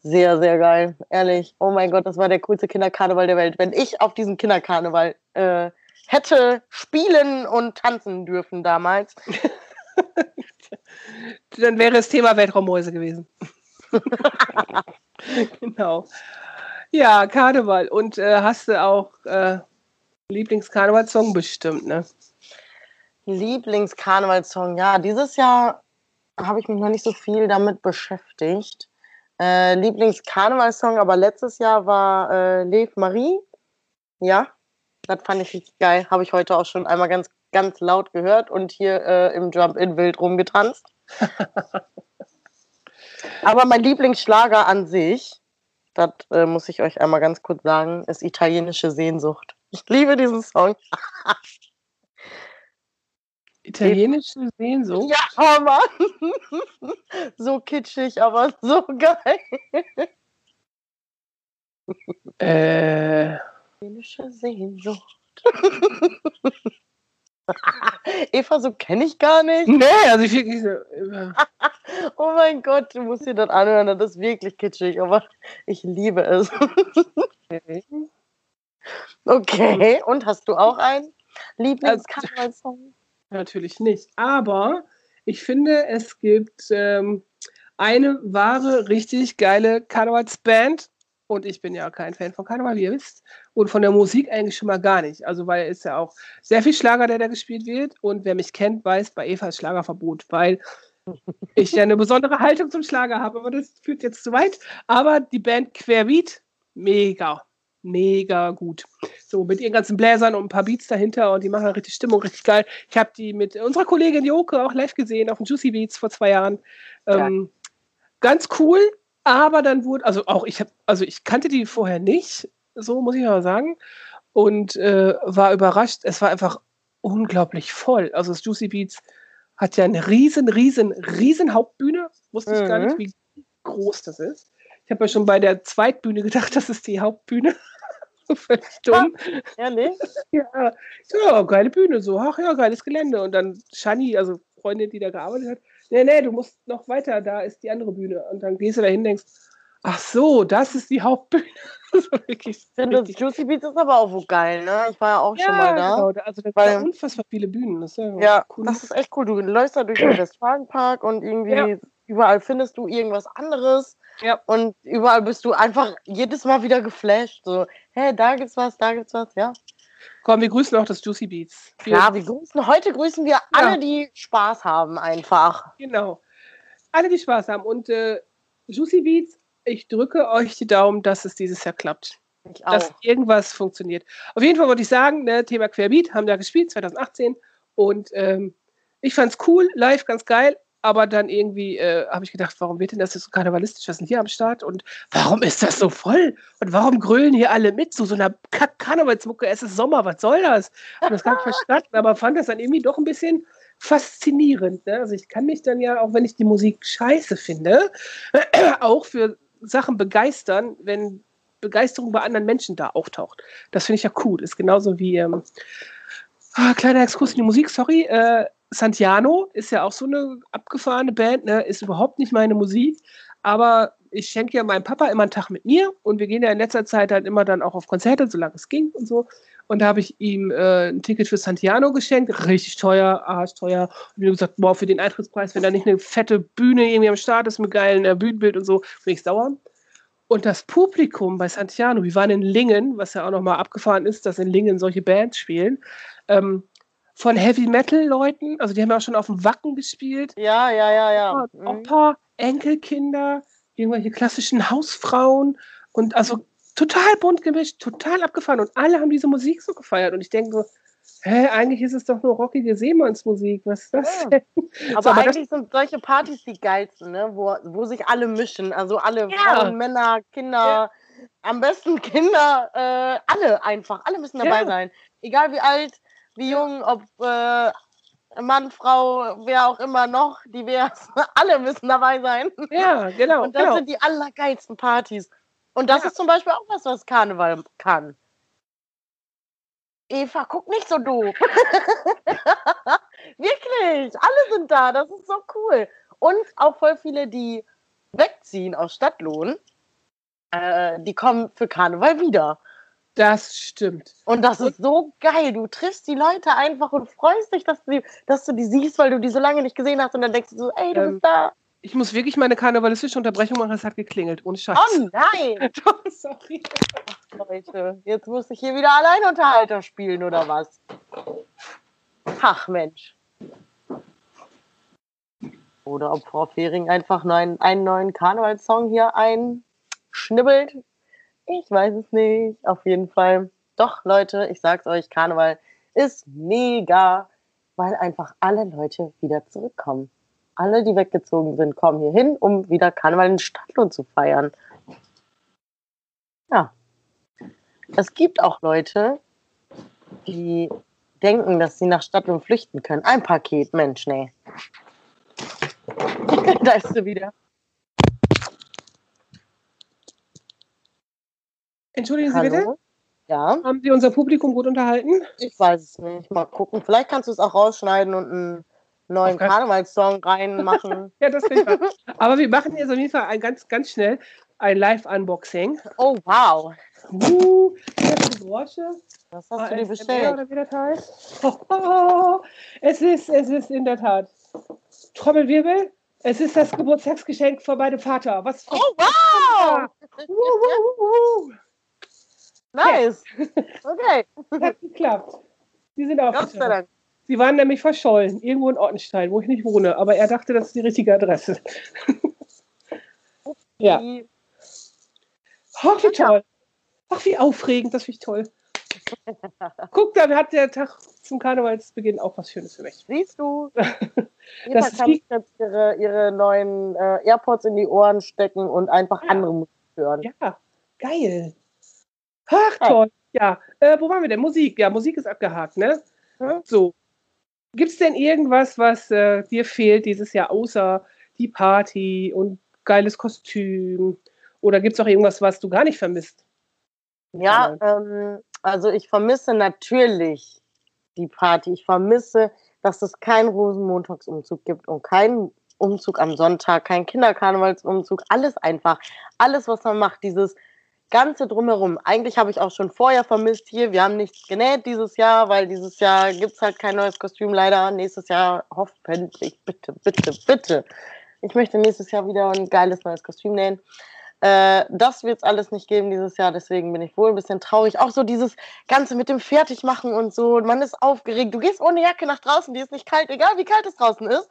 sehr, sehr geil. Ehrlich. Oh mein Gott, das war der coolste Kinderkarneval der Welt. Wenn ich auf diesem Kinderkarneval äh, hätte spielen und tanzen dürfen damals, Dann wäre es Thema Weltraummäuse gewesen. genau. Ja, Karneval. Und äh, hast du auch äh, Lieblingskarnevalsong bestimmt, ne? Lieblingskarnevalssong, ja, dieses Jahr habe ich mich noch nicht so viel damit beschäftigt. Äh, Lieblingskarnevalssong, aber letztes Jahr war äh, Lev Marie. Ja, das fand ich richtig geil. Habe ich heute auch schon einmal ganz, ganz laut gehört und hier äh, im Jump-In wild rumgetanzt. aber mein Lieblingsschlager an sich, das äh, muss ich euch einmal ganz kurz sagen, ist italienische Sehnsucht. Ich liebe diesen Song. Italienische Sehnsucht. Ja, oh Mann. so kitschig, aber so geil. Äh, Italienische Sehnsucht. Eva, so kenne ich gar nicht. nee, also ich wirklich so, Oh mein Gott, du musst dir das anhören. Das ist wirklich kitschig, aber ich liebe es. okay. Okay, und hast du auch einen Lieblingskarnevalssong? Natürlich nicht. Aber ich finde, es gibt ähm, eine wahre, richtig geile Karnevalsband. Und ich bin ja kein Fan von Karneval, wie ihr wisst. Und von der Musik eigentlich schon mal gar nicht. Also, weil es ja auch sehr viel Schlager, der da gespielt wird. Und wer mich kennt, weiß, bei Eva ist Schlagerverbot, weil ich ja eine besondere Haltung zum Schlager habe. Aber das führt jetzt zu weit. Aber die Band Querbeat, mega. Mega gut. So mit ihren ganzen Bläsern und ein paar Beats dahinter und die machen richtig Stimmung, richtig geil. Ich habe die mit unserer Kollegin Joke auch live gesehen auf dem Juicy Beats vor zwei Jahren. Ähm, ganz cool, aber dann wurde, also auch ich habe, also ich kannte die vorher nicht, so muss ich mal sagen, und äh, war überrascht. Es war einfach unglaublich voll. Also das Juicy Beats hat ja eine riesen, riesen, riesen Hauptbühne. Wusste ich gar Mhm. nicht, wie groß das ist. Ich habe ja schon bei der Zweitbühne gedacht, das ist die Hauptbühne. Völlig dumm. Ehrlich? Ja, ja, geile Bühne, so, ach ja, geiles Gelände. Und dann Shani, also Freundin, die da gearbeitet hat, nee, nee, du musst noch weiter, da ist die andere Bühne. Und dann gehst du da hin und denkst, ach so, das ist die Hauptbühne. Das war wirklich, richtig- Juicy Beats ist aber auch wo geil, ne? Ich war ja auch schon mal da. Genau, also da Weil- sind unfassbar viele Bühnen. Das ist ja, Ja, cool. das ist echt cool. Du läufst da durch den Westfalenpark und irgendwie Ja. Überall findest du irgendwas anderes. Ja. Und überall bist du einfach jedes Mal wieder geflasht. So, hä, da gibt's was, da gibt's was, ja. Komm, wir grüßen auch das Juicy Beats. Wir- Klar, wir grüßen, heute grüßen wir alle, die Spaß haben, einfach. Genau. Alle, die Spaß haben. Und äh, Juicy Beats, ich drücke euch die Daumen, dass es dieses Jahr klappt. Ich dass auch. irgendwas funktioniert. Auf jeden Fall wollte ich sagen, ne, Thema Querbeat haben da gespielt, 2018. Und ähm, ich fand's cool, live ganz geil. Aber dann irgendwie äh, habe ich gedacht, warum wird denn das jetzt so karnevalistisch? Was ist denn hier am Start? Und warum ist das so voll? Und warum grölen hier alle mit zu so einer Karnevalsmucke? Es ist Sommer, was soll das? Und das gar nicht verstanden, aber fand das dann irgendwie doch ein bisschen faszinierend. Ne? Also ich kann mich dann ja, auch wenn ich die Musik scheiße finde, auch für Sachen begeistern, wenn Begeisterung bei anderen Menschen da auftaucht. Das finde ich ja cool. Ist genauso wie, ähm, ah, kleiner Exkurs in die Musik, sorry, äh, Santiano ist ja auch so eine abgefahrene Band, ne? ist überhaupt nicht meine Musik, aber ich schenke ja meinem Papa immer einen Tag mit mir und wir gehen ja in letzter Zeit halt immer dann auch auf Konzerte, solange es ging und so. Und da habe ich ihm äh, ein Ticket für Santiano geschenkt, richtig teuer, arschteuer. Und wie gesagt, boah, für den Eintrittspreis, wenn da nicht eine fette Bühne irgendwie am Start ist mit geilen äh, Bühnenbild und so, will ich sauer. Und das Publikum bei Santiano, wir waren in Lingen, was ja auch nochmal abgefahren ist, dass in Lingen solche Bands spielen, ähm, von Heavy Metal Leuten, also die haben ja auch schon auf dem Wacken gespielt, Ja, ja, ja, ja. ja, Mhm. Opa, Enkelkinder, irgendwelche klassischen Hausfrauen und also total bunt gemischt, total abgefahren und alle haben diese Musik so gefeiert und ich denke so, hä, eigentlich ist es doch nur rockige Seemannsmusik, was ist das Ja. denn? Aber So, aber eigentlich sind solche Partys die geilsten, ne? wo, wo sich alle mischen. Also alle Ja. Frauen, Männer, Kinder, Am besten Kinder, äh, alle einfach, alle müssen dabei Ja. sein. Egal wie alt, wie jung, ob äh, Mann, Frau, wer auch immer noch, divers, alle müssen dabei sein. Ja, genau. Und das genau. sind die allergeilsten Partys. Und das Ja. ist zum Beispiel auch was, was Karneval kann. Eva, guck nicht so doof. Wirklich, alle sind da, das ist so cool. Und auch voll viele, die wegziehen aus Stadtlohn, äh, die kommen für Karneval wieder. Das stimmt. Und das ist so geil. Du triffst die Leute einfach und freust dich, dass du, die, dass du die siehst, weil du die so lange nicht gesehen hast. Und dann denkst du so, ey, du Ähm, bist da. Ich muss wirklich meine karnevalistische Unterbrechung machen, es hat geklingelt. Ohne Scheiß. Oh nein! Sorry. Leute, jetzt muss ich hier wieder Alleinunterhalter spielen oder was? Ach Mensch. Oder ob Frau Fehring einfach neuen, einen neuen Karnevalssong hier einschnibbelt. Ich weiß es nicht. Auf jeden Fall. Doch, Leute, ich sag's euch, Karneval ist mega, weil einfach alle Leute wieder zurückkommen. Alle, die weggezogen sind, kommen hier hin, um wieder Karneval in Stadtlohn zu feiern. Ja. Es gibt auch Leute, die denken, dass sie nach Stadtlohn flüchten können. Ein Paket, Mensch, nee. da ist sie wieder. Entschuldigen Sie bitte, Hallo? Ja, haben Sie unser Publikum gut unterhalten? ich weiß es nicht. Mal gucken. Vielleicht kannst du es auch rausschneiden und einen neuen Karnevalssong reinmachen. Ja, das finde ich. Aber wir machen jetzt auf jeden Fall ein ganz, ganz schnell ein Live-Unboxing. oh, wow. Uh, die Brosche. Was hast du dir ASMR bestellt? Oder wie das heißt. Oh, es ist, es ist in der Tat. Trommelwirbel. Es ist das Geburtstagsgeschenk von meinem Vater. Was? Oh, wow! Uh, uh, uh. Nice. Okay, Hat geklappt. Die sind aufgetaucht. Sie waren nämlich verschollen, irgendwo in Ortenstein, wo ich nicht wohne. Aber er dachte, das ist die richtige Adresse. ja. Ach, wie toll. Ach, wie aufregend, das finde ich toll. Guck, da hat der Tag zum Karnevalsbeginn auch was Schönes für mich. Siehst du? Das kann sich jetzt ihre, ihre neuen äh, AirPods in die Ohren stecken und einfach Ja. andere Musik hören. Ja, geil. Ach, toll. Ja, äh, wo waren wir denn? Musik. Ja, Musik ist abgehakt, ne? So. Gibt es denn irgendwas, was äh, dir fehlt dieses Jahr, außer die Party und geiles Kostüm? Oder gibt es auch irgendwas, was du gar nicht vermisst? Ja, ähm, also ich vermisse natürlich die Party. Ich vermisse, dass es keinen Rosenmontagsumzug gibt und keinen Umzug am Sonntag, kein Kinderkarnevalsumzug, alles einfach. Alles, was man macht, dieses Ganze drumherum. Eigentlich habe ich auch schon vorher vermisst hier. Wir haben nichts genäht dieses Jahr, weil dieses Jahr gibt es halt kein neues Kostüm leider. Nächstes Jahr hoffentlich, bitte, bitte, bitte. Ich möchte nächstes Jahr wieder ein geiles neues Kostüm nähen. Äh, das wird es alles nicht geben dieses Jahr, deswegen bin ich wohl ein bisschen traurig. Auch so dieses Ganze mit dem Fertigmachen und so. Man ist aufgeregt. Du gehst ohne Jacke nach draußen, die ist nicht kalt, egal wie kalt es draußen ist.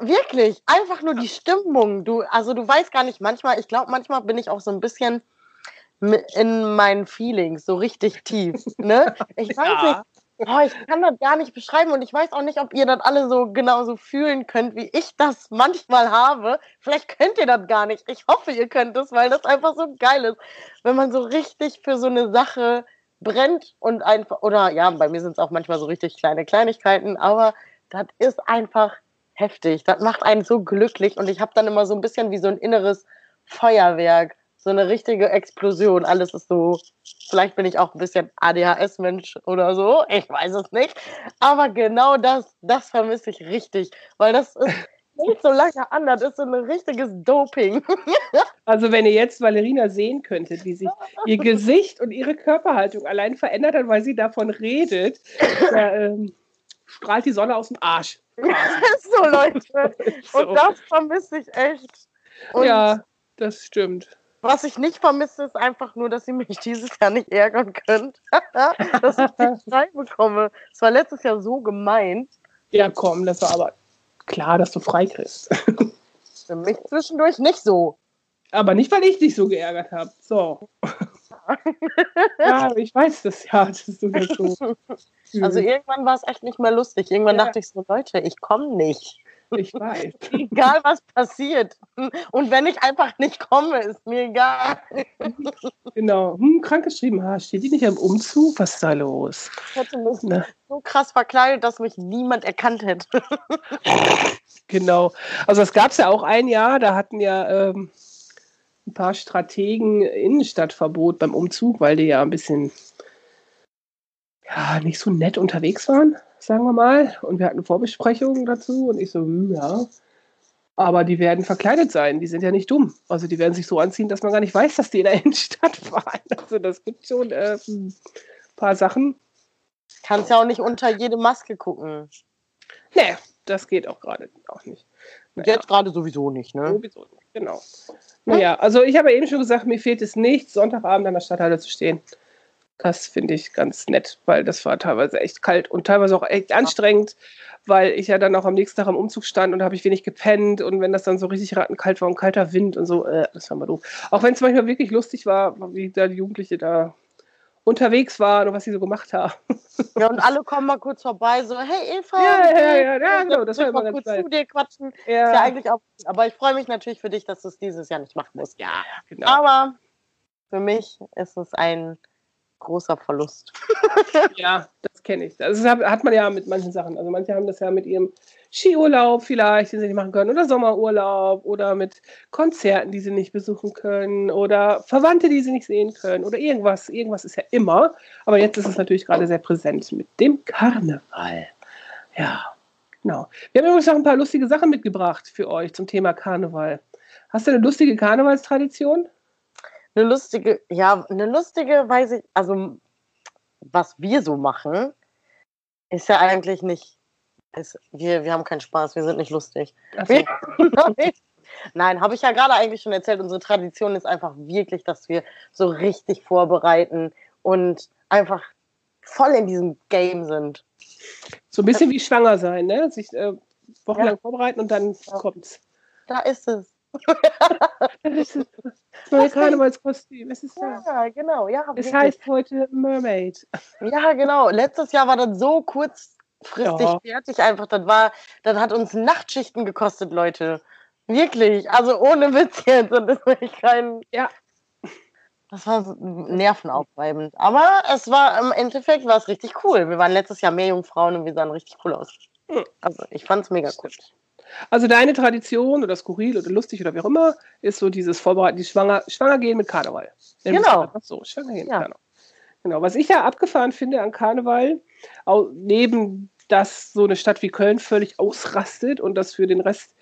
Wirklich, einfach nur die Stimmung. Du, also du weißt gar nicht, manchmal, ich glaube, manchmal bin ich auch so ein bisschen in meinen Feelings, so richtig tief. Ne? Ich weiß Ja. nicht. Oh, ich kann das gar nicht beschreiben und ich weiß auch nicht, ob ihr das alle so genauso fühlen könnt, wie ich das manchmal habe. Vielleicht könnt ihr das gar nicht. Ich hoffe, ihr könnt es, weil das einfach so geil ist, wenn man so richtig für so eine Sache brennt und einfach, oder ja, bei mir sind es auch manchmal so richtig kleine Kleinigkeiten, aber das ist einfach heftig. Das macht einen so glücklich und ich habe dann immer so ein bisschen wie so ein inneres Feuerwerk, so eine richtige Explosion. Alles ist so, vielleicht bin ich auch ein bisschen ADHS-Mensch oder so, ich weiß es nicht. Aber genau das, das vermisse ich richtig, weil das ist nicht so lange an, das ist so ein richtiges Doping. Also wenn ihr jetzt Valerina sehen könntet, wie sich ihr Gesicht und ihre Körperhaltung allein verändert hat, weil sie davon redet, da, ähm, strahlt die Sonne aus dem Arsch. so, Leute. So. Und das vermisse ich echt. Und ja, das stimmt. Was ich nicht vermisse, ist einfach nur, dass ihr mich dieses Jahr nicht ärgern könnt. dass ich nicht frei bekomme. Es war letztes Jahr so gemeint. Ja, komm, das war aber klar, dass du frei kriegst. Für mich zwischendurch nicht so. Aber nicht, weil ich dich so geärgert habe. So. ja, ich weiß das ja, dass du das so. Also irgendwann war es echt nicht mehr lustig. Irgendwann Ja. dachte ich so, Leute, ich komme nicht. Ich weiß. Egal, was passiert. Und wenn ich einfach nicht komme, ist mir egal. Genau. Hm, krank geschrieben. Ha, steht die nicht im Umzug? Was ist da los? Ich hätte mich Ne? so krass verkleidet, dass mich niemand erkannt hätte. Genau. Also es gab es ja auch ein Jahr, da hatten ja ähm, ein paar Strategen Innenstadtverbot beim Umzug, weil die ja ein bisschen ja, nicht so nett unterwegs waren, sagen wir mal. Und wir hatten Vorbesprechungen dazu und ich so, hm, ja. Aber die werden verkleidet sein, die sind ja nicht dumm. Also die werden sich so anziehen, dass man gar nicht weiß, dass die in der Innenstadt waren. Also das gibt schon äh, ein paar Sachen. Kannst ja auch nicht unter jede Maske gucken. Nee, das geht auch gerade auch nicht. Naja. Jetzt gerade sowieso nicht, ne? Sowieso nicht, genau. Naja, also ich habe ja eben schon gesagt, mir fehlt es nicht, Sonntagabend an der Stadthalle zu stehen. Das finde ich ganz nett, weil das war teilweise echt kalt und teilweise auch echt anstrengend, weil ich ja dann auch am nächsten Tag am Umzug stand und habe ich wenig gepennt und wenn das dann so richtig rattenkalt war und kalter Wind und so, äh, das war mal doof. Auch wenn es manchmal wirklich lustig war, wie da die Jugendliche da unterwegs waren und was sie so gemacht haben. Ja, und alle kommen mal kurz vorbei, so, hey Eva, Ja, wie ja, ja, ja, genau, das war mal immer ganz kurz geil. zu dir quatschen. Ist Ja, ja eigentlich auch, aber ich freue mich natürlich für dich, dass du es dieses Jahr nicht machen musst. ja genau. Aber für mich ist es ein großer Verlust. Ja, das kenne ich. Das hat hat man ja mit manchen Sachen. Also manche haben das ja mit ihrem Skiurlaub vielleicht, den sie nicht machen können, oder Sommerurlaub oder mit Konzerten, die sie nicht besuchen können oder Verwandte, die sie nicht sehen können oder irgendwas. Irgendwas ist ja immer. Aber jetzt ist es natürlich gerade sehr präsent mit dem Karneval. Ja, genau. Wir haben übrigens noch ein paar lustige Sachen mitgebracht für euch zum Thema Karneval. Hast du eine lustige Karnevalstradition? Eine lustige, ja, eine lustige, weiß ich, also was wir so machen, ist ja eigentlich nicht, ist, wir, wir haben keinen Spaß, wir sind nicht lustig. Nein, habe ich ja gerade eigentlich schon erzählt. Unsere Tradition ist einfach wirklich, dass wir so richtig vorbereiten und einfach voll in diesem Game sind. So ein bisschen wie schwanger sein, ne? Sich äh, wochenlang vorbereiten und dann kommt's. Da ist es. Das ist das neue Karnevalskostüm. Es ist da. Ja, genau. Ja, Es wirklich. heißt heute Mermaid. ja, genau. Letztes Jahr war das so kurzfristig Ja. fertig einfach. Das war, das hat uns Nachtschichten gekostet, Leute. Wirklich. Also ohne Witz jetzt. Und das ist kein. Ja. Das war so nervenaufreibend. Aber es war im Endeffekt war es richtig cool. Wir waren letztes Jahr mehr Jungfrauen und wir sahen richtig cool aus. Hm. Also ich fand es mega cool. Also deine Tradition oder skurril oder lustig oder wie auch immer ist so dieses Vorbereiten, die Schwanger, schwanger gehen mit Karneval. Genau. So, schwanger gehen Ja. mit Karneval. Genau. Was ich ja abgefahren finde an Karneval, neben dass so eine Stadt wie Köln völlig ausrastet und das für den Rest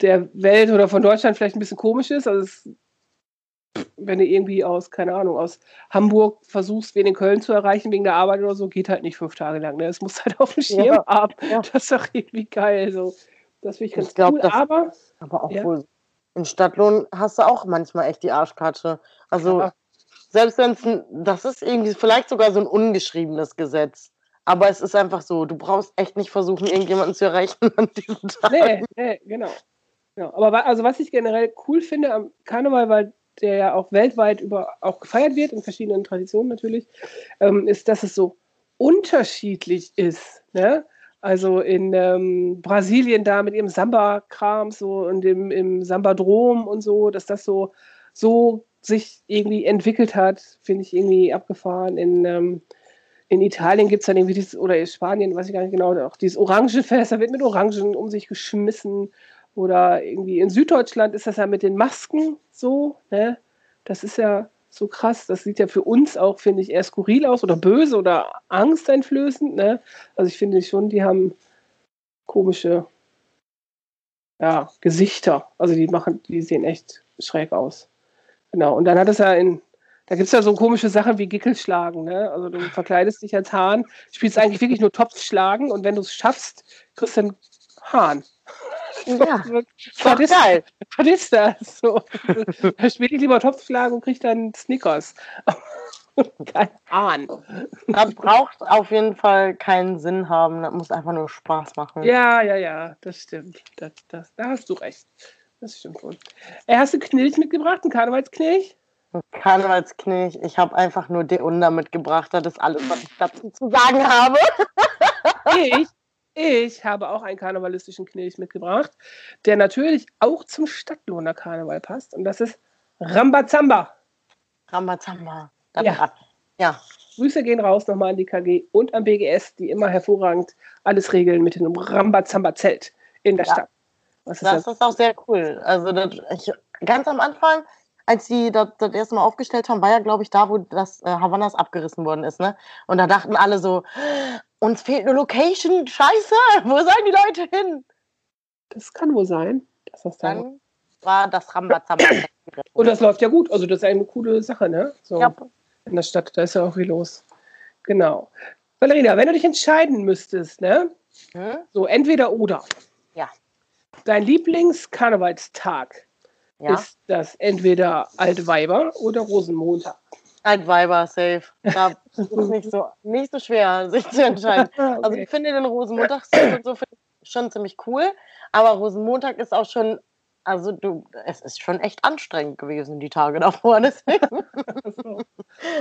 der Welt oder von Deutschland vielleicht ein bisschen komisch ist. Also es, wenn du irgendwie aus, keine Ahnung, aus Hamburg versuchst, wen in Köln zu erreichen wegen der Arbeit oder so, geht halt nicht fünf Tage lang. Ne? Es muss halt auf dem Schirm Ja, haben. ja. Das ist doch irgendwie geil. So. Das finde ich ganz Ich glaub, cool. das- Aber Aber auch Ja. wohl. In Stadtlohn hast du auch manchmal echt die Arschkarte. Also Ja. selbst wenn es ein, das ist irgendwie vielleicht sogar so ein ungeschriebenes Gesetz. Aber es ist einfach so, du brauchst echt nicht versuchen, irgendjemanden zu erreichen an diesem Tag. nee, nee, genau. genau. Aber also was ich generell cool finde am Karneval, weil der ja auch weltweit über auch gefeiert wird, in verschiedenen Traditionen natürlich, ähm, ist, dass es so unterschiedlich ist. Ne? Also in ähm, Brasilien da mit ihrem Samba-Kram so und im, im Sambadrom und so, dass das so, so sich irgendwie entwickelt hat, finde ich irgendwie abgefahren. In, ähm, in Italien gibt es dann irgendwie dieses, oder in Spanien, weiß ich gar nicht genau, auch dieses Orangenfest, da wird mit Orangen um sich geschmissen. Oder irgendwie in Süddeutschland ist das ja mit den Masken so, ne? Das ist ja so krass. Das sieht ja für uns auch, finde ich, eher skurril aus oder böse oder angsteinflößend, ne? Also ich finde schon, die haben komische ja, Gesichter. Also die machen, die sehen echt schräg aus. Genau. Und dann hat es ja in, da gibt es ja so komische Sachen wie Gickelschlagen, ne? Also du verkleidest dich als Hahn, spielst eigentlich wirklich nur Topfschlagen und wenn du es schaffst, kriegst du einen Hahn. Ja, Was ist, was ist das? So, da spiele ich lieber Topfschlagen und krieg dann Snickers. Kein. Das braucht auf jeden Fall keinen Sinn haben. Das muss einfach nur Spaß machen. Ja, ja, ja, das stimmt. Das, das, da hast du recht. Das stimmt wohl. Äh, hast du Knilch mitgebracht, einen Karnevalsknilch? Karnevalsknilch, ich habe einfach nur Deunda mitgebracht. Das ist alles, was ich dazu zu sagen habe. Ich? Ich habe auch einen karnevalistischen Knilch mitgebracht, der natürlich auch zum Stadtlohner Karneval passt. Und das ist Rambazamba. Rambazamba. Ja. Ja. Grüße gehen raus nochmal an die KG und am BGS, die immer hervorragend alles regeln mit dem Rambazamba-Zelt in der Ja. Stadt. Was ist Das das? ist auch sehr cool. Also das, ich, ganz am Anfang, als sie das, das erste Mal aufgestellt haben, war ja, glaube ich, da, wo das äh, Havanas abgerissen worden ist. Ne? Und da dachten alle so, uns fehlt eine Location, scheiße, wo sollen die Leute hin? Das kann wohl sein. Dass das dann Dann war das Rambazamba. und das läuft ja gut. Also das ist eine coole Sache, ne? So ja, in der Stadt, da ist ja auch viel los. Genau. Valerina, wenn du dich entscheiden müsstest, ne? hm? So entweder oder. Ja. Dein Lieblingskarnevalstag ja. ist das entweder Alte Weiber oder Rosenmontag. Altweiber, safe. Da ist es nicht so, nicht so schwer, sich zu entscheiden. Also Okay. ich finde den Rosenmontagszug und so schon ziemlich cool. Aber Rosenmontag ist auch schon, also du, es ist schon echt anstrengend gewesen, die Tage davor. Deswegen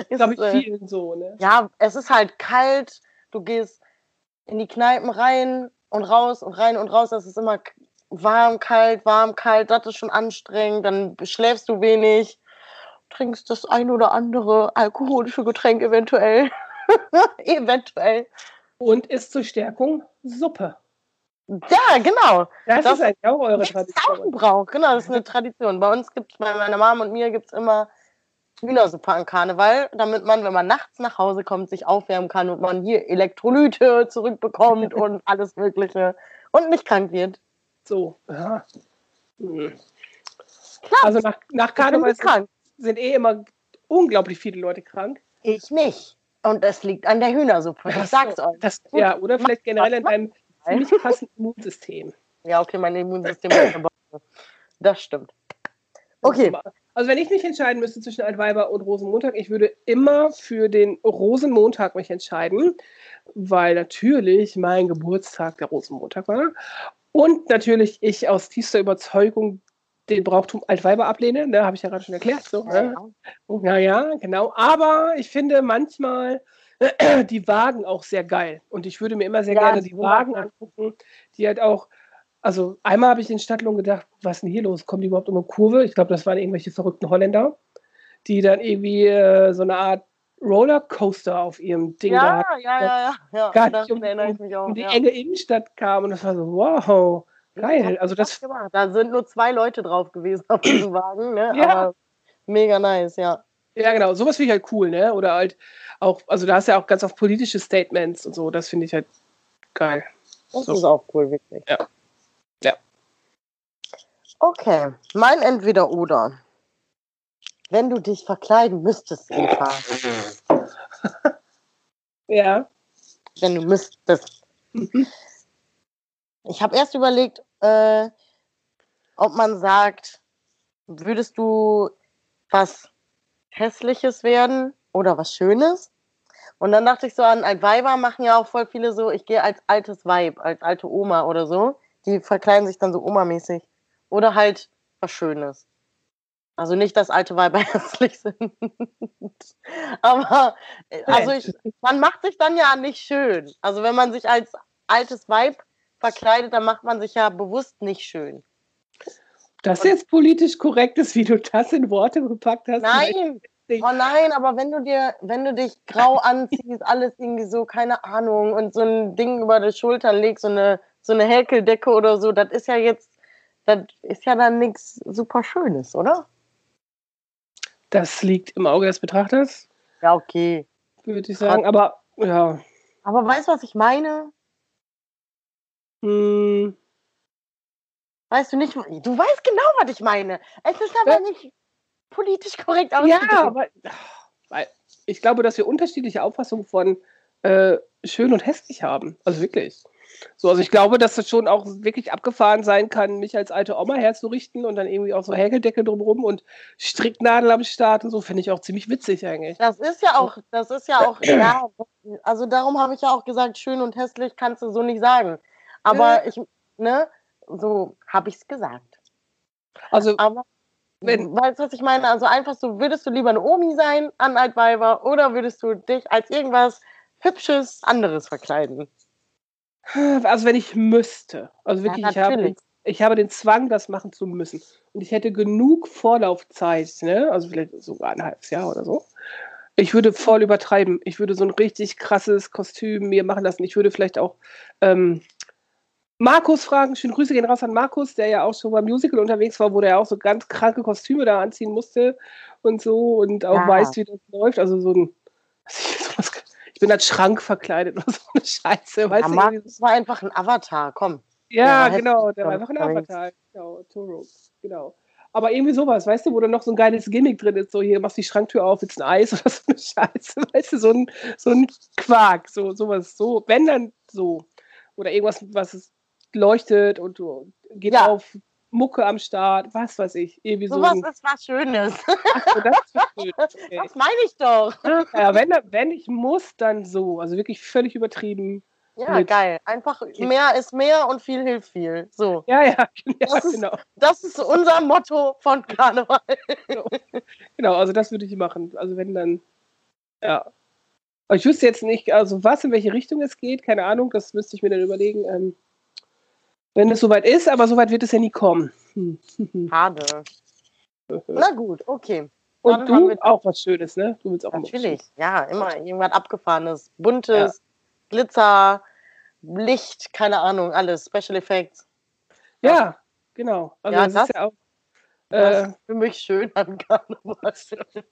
ist, glaube ich, äh, vielen so, ne? ja, es ist halt kalt. Du gehst in die Kneipen rein und raus und rein und raus. Das ist immer warm, kalt, warm, kalt. Das ist schon anstrengend. Dann schläfst du wenig, trinkst das ein oder andere alkoholische Getränk eventuell. eventuell. Und ist zur Stärkung Suppe. Ja, genau. Das, Das ist eigentlich auch eure ist Tradition. Brauch, genau, das ist eine Tradition. Bei uns gibt es, bei meiner Mom und mir gibt es immer Hühnersuppe an Karneval, damit man, wenn man nachts nach Hause kommt, sich aufwärmen kann und man hier Elektrolyte zurückbekommt und alles Mögliche und nicht krank wird. So, ja. Hm. Klar, Also nach, nach Karneval sind, krank. Sind eh immer unglaublich viele Leute krank. Ich nicht. Und es liegt an der Hühnersuppe. Ich sag's euch. Das, ja, oder vielleicht generell was deinem ziemlich passenden Immunsystem. Ja, okay, mein Immunsystem ist aber- Das stimmt. Okay. Also wenn ich mich entscheiden müsste zwischen Altweiber und Rosenmontag, ich würde immer für den Rosenmontag mich entscheiden, weil natürlich mein Geburtstag der Rosenmontag war und natürlich ich aus tiefster Überzeugung den Brauchtum Altweiber ablehne, ne, habe ich ja gerade schon erklärt. So, ne? Ja, ja, genau. Aber ich finde manchmal die Wagen auch sehr geil. Und ich würde mir immer sehr Ja, gerne die Wagen angucken, die halt auch. Also einmal habe ich in Stadtlohn gedacht, was ist denn hier los? Kommen die überhaupt um eine Kurve? Ich glaube, das waren irgendwelche verrückten Holländer, die dann irgendwie äh, so eine Art Rollercoaster auf ihrem Ding da Ja, hatten, ja, ja, ja. ja. Gar nicht um- erinnere ich mich auch. um die ja. enge Innenstadt kamen. Und das war so, wow, geil. Also das, gemacht. Da sind nur zwei Leute drauf gewesen auf diesem Wagen, ne? Ja. Aber mega nice, ja. ja genau, sowas finde ich halt cool, ne? Oder halt auch, also da hast du ja auch ganz oft politische Statements und so, das finde ich halt geil. Das So. ist auch cool, wirklich. Ja. Ja. Okay, mein Entweder-Oder. Wenn du dich verkleiden müsstest, Eva. Ja. Wenn du müsstest. Ich habe erst überlegt, äh, ob man sagt, würdest du was Hässliches werden oder was Schönes? Und dann dachte ich so an, als Weiber machen ja auch voll viele so, ich gehe als altes Weib, als alte Oma oder so. Die verkleiden sich dann so Oma-mäßig. Oder halt was Schönes. Also nicht, dass alte Weiber hässlich sind. Aber, äh, also ich, man macht sich dann ja nicht schön. Also wenn man sich als altes Weib verkleidet, dann macht man sich ja bewusst nicht schön. Das jetzt politisch korrekt ist, wie du das in Worte gepackt hast. Nein, oh nein, aber wenn du dir, wenn du dich grau anziehst, alles irgendwie so, keine Ahnung, und so ein Ding über die Schultern legst, so eine, so eine Häkeldecke oder so, das ist ja jetzt, das ist ja dann nichts super Schönes, oder? Das liegt im Auge des Betrachters, Ja, okay. würde ich sagen. Aber ja. Aber weißt du, was ich meine? Hm, Weißt du nicht, du weißt genau, was ich meine. Es ist aber Ja. nicht politisch korrekt ja, ausgedrückt. aber weil ich glaube, dass wir unterschiedliche Auffassungen von äh, schön und hässlich haben. Also wirklich. So, also ich glaube, dass das schon auch wirklich abgefahren sein kann, mich als alte Oma herzurichten und dann irgendwie auch so Häkeldecke drumherum und Stricknadel am Start und so, finde ich auch ziemlich witzig eigentlich. Das ist ja auch, das ist ja auch, ja, also darum habe ich ja auch gesagt, schön und hässlich kannst du so nicht sagen. Aber ich, ne, so habe ich es gesagt. Also Aber Wenn- weißt du, was ich meine? Also einfach so, würdest du lieber eine Omi sein an Altweiber oder würdest du dich als irgendwas Hübsches anderes verkleiden? Also wenn ich müsste. Also wirklich, ich, habe ich habe den Zwang, das machen zu müssen. Und ich hätte genug Vorlaufzeit, ne? also vielleicht sogar ein halbes Jahr oder so. Ich würde voll übertreiben. Ich würde so ein richtig krasses Kostüm mir machen lassen. Ich würde vielleicht auch ähm, Markus fragen. Schöne Grüße gehen raus an Markus, der ja auch schon beim Musical unterwegs war, wo der auch so ganz kranke Kostüme da anziehen musste und so und auch Ja. weiß, wie das läuft. Also so ein. Ich bin als Schrank verkleidet oder so eine Scheiße. Weißt Ja, du, das war einfach ein Avatar, komm. ja, Ja, genau, der war einfach ein Avatar. Genau, Toro. Genau. Aber irgendwie sowas, weißt du, wo dann noch so ein geiles Gimmick drin ist, so hier machst die Schranktür auf, willst ein Eis oder so eine Scheiße, weißt du, so ein, so ein Quark, so sowas, so, wenn dann so. Oder irgendwas, was es leuchtet und du geht Ja. auf Mucke am Start, was weiß ich, irgendwie so. Ein, ist was Schönes. Ach so, das ist schön. Okay. Das meine ich doch. Ja, wenn, wenn ich muss, dann so. Also wirklich völlig übertrieben. Ja, Mit- geil. Einfach mehr ist mehr und viel hilft viel. So. Ja, ja, ja Das ist- genau. Das ist unser Motto von Karneval. Genau, also das würde ich machen. Also wenn dann, ja. Aber ich wüsste jetzt nicht, also was, in welche Richtung es geht, keine Ahnung, das müsste ich mir dann überlegen, ähm, wenn es soweit ist, aber soweit wird es ja nie kommen. Hm. Schade. Na gut, okay. Und dann du auch was Schönes, ne? Du willst auch was Natürlich. Ja, immer irgendwas Abgefahrenes. Buntes, Glitzer, Licht, keine Ahnung, alles. Special Effects. Ja, genau. Also Ja, das, das- ist ja auch. Das Äh, für mich schön an Karneval.